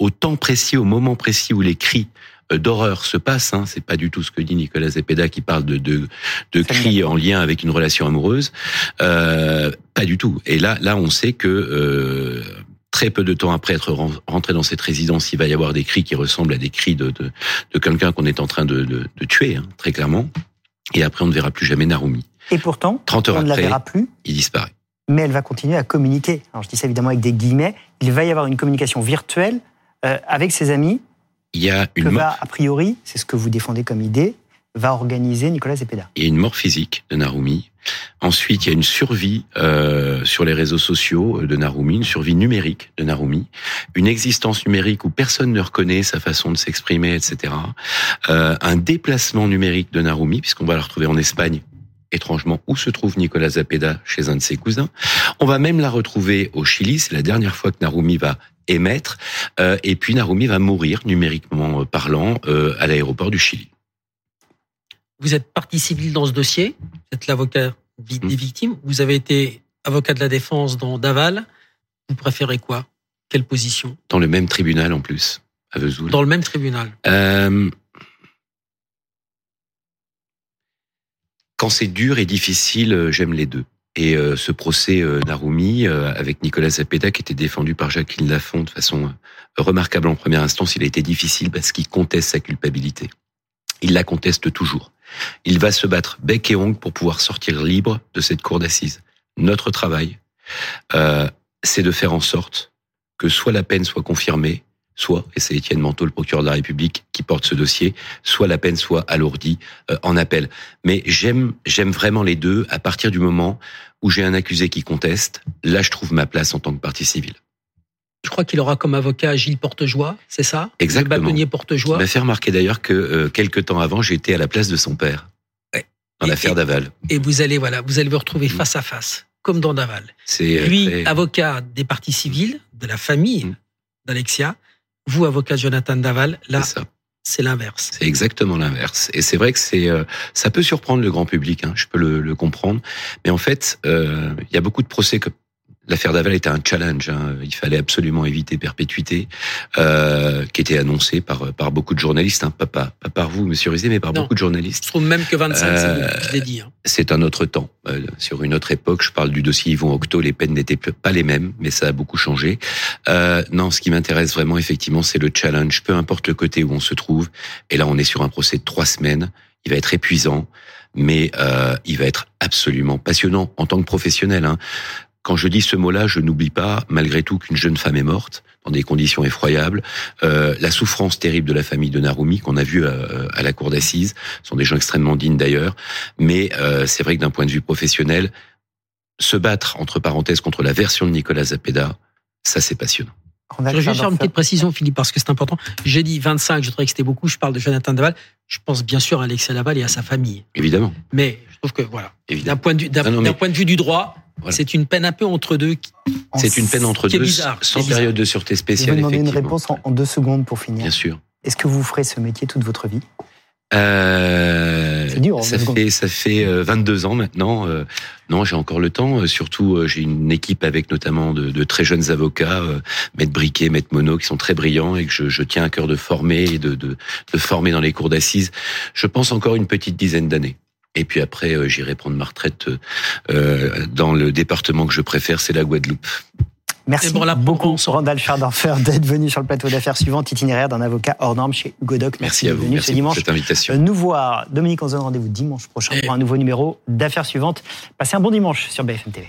au temps précis, au moment précis où les cris euh, d'horreur se passent. Hein, c'est pas du tout ce que dit Nicolas Zepeda qui parle de, de, de cris en lien avec une relation amoureuse. Euh, pas du tout. Et là, là, on sait que euh, très peu de temps après être rentré dans cette résidence, il va y avoir des cris qui ressemblent à des cris de, de, de quelqu'un qu'on est en train de, de, de tuer, hein, très clairement. Et après, on ne verra plus jamais Narumi. Et pourtant, 30 heures on ne la verra plus. Il disparaît. Mais elle va continuer à communiquer. Alors je dis ça évidemment avec des guillemets. Il va y avoir une communication virtuelle euh, avec ses amis. Il y a une que va, a priori, c'est ce que vous défendez comme idée, va organiser Nicolas Zepeda. Il y a une mort physique de Narumi. Ensuite, il y a une survie euh, sur les réseaux sociaux de Narumi, une survie numérique de Narumi, une existence numérique où personne ne reconnaît sa façon de s'exprimer, etc. Euh, un déplacement numérique de Narumi, puisqu'on va la retrouver en Espagne étrangement où se trouve Nicolas Zapeda chez un de ses cousins. On va même la retrouver au Chili, c'est la dernière fois que Narumi va émettre, euh, et puis Narumi va mourir, numériquement parlant, euh, à l'aéroport du Chili. Vous êtes partie civile dans ce dossier, vous êtes l'avocat des mmh. victimes, vous avez été avocat de la défense dans Daval, vous préférez quoi? Quelle position? Dans le même tribunal en plus, à Vesoul. Dans le même tribunal euh, Quand c'est dur et difficile, euh, j'aime les deux. Et euh, ce procès euh, Narumi avec Nicolas Zapeda qui était défendu par Jacqueline Lafont de façon remarquable en première instance, il a été difficile parce qu'il conteste sa culpabilité. Il la conteste toujours. Il va se battre bec et ongle pour pouvoir sortir libre de cette cour d'assises. Notre travail, c'est de faire en sorte que soit la peine soit confirmée, soit, et c'est Étienne Manteau, le procureur de la République, qui porte ce dossier, soit la peine soit alourdie euh, en appel. Mais j'aime, j'aime vraiment les deux à partir du moment où j'ai un accusé qui conteste. Là, je trouve ma place en tant que partie civile. Je crois qu'il aura comme avocat Gilles Portejoie, c'est ça? Exactement. Le bâtonnier Portejoie? Il m'a fait remarquer d'ailleurs que euh, quelques temps avant, j'étais à la place de son père. Dans l'affaire Daval. Et vous allez, voilà, vous allez vous retrouver mm. face à face, comme dans Daval. C'est euh, lui, avocat des parties civiles, de la famille mm. d'Alexia, vous, avocat Jonathan Daval, là, c'est l'inverse. C'est exactement l'inverse. Et c'est vrai que c'est, euh, ça peut surprendre le grand public. Hein, je peux le, le, comprendre. Mais en fait, euh, il y a beaucoup de procès que L'affaire Daval était un challenge. Hein. Il fallait absolument éviter perpétuité, euh, qui était annoncé par par beaucoup de journalistes, hein. pas, pas, par vous, Monsieur Rizet, mais par beaucoup de journalistes. Je trouve même que 25, euh, je l'ai dit. Hein. C'est un autre temps. Euh, sur une autre époque, je parle du dossier Yvon Octo, les peines n'étaient pas les mêmes, mais ça a beaucoup changé. Euh, non, ce qui m'intéresse vraiment, effectivement, c'est le challenge, peu importe le côté où on se trouve. Et là, on est sur un procès de trois semaines. Il va être épuisant mais euh, il va être absolument passionnant en tant que professionnel. Hein. Quand je dis ce mot-là, je n'oublie pas, malgré tout, qu'une jeune femme est morte dans des conditions effroyables. Euh, la souffrance terrible de la famille de Narumi qu'on a vu euh, à, la cour d'assises sont des gens extrêmement dignes d'ailleurs. Mais euh, c'est vrai que d'un point de vue professionnel, se battre entre parenthèses contre la version de Nicolas Zapeda, ça c'est passionnant. Je vais juste faire une petite précision, Philippe, parce que c'est important. J'ai dit 25, je trouvais que c'était beaucoup. Je parle de Jonathan Daval. Je pense bien sûr à Alexia Laval et à sa famille. Évidemment. Mais je trouve que, voilà, d'un point, de vue, d'un, point de vue du droit, c'est une peine un peu entre deux. C'est une peine entre deux, sans période de sûreté spéciale. Je vais demander une réponse en, deux secondes pour finir. Bien sûr. Est-ce que vous ferez ce métier toute votre vie? Euh, c'est dur. Hein, ça fait ça fait 22 euh, ans maintenant. Euh, non, j'ai encore le temps. Surtout, j'ai une équipe avec notamment de, de très jeunes avocats, Maître Briquet, Maître Monod, qui sont très brillants et que je, je tiens à cœur de former et de, de, de former dans les cours d'assises. Je pense encore une petite dizaine d'années. Et puis après, euh, j'irai prendre ma retraite euh, dans le département que je préfère, c'est la Guadeloupe. Merci bon, là, beaucoup, Randall Schardorfer, d'être venu sur le plateau d'affaires suivante, itinéraire d'un avocat hors norme chez Godot. Merci, à vous. Venu Merci ce dimanche. pour cette invitation. Nous voir. Dominique, on se donne rendez-vous dimanche prochain pour un nouveau numéro d'affaires suivantes. Passez un bon dimanche sur BFM TV.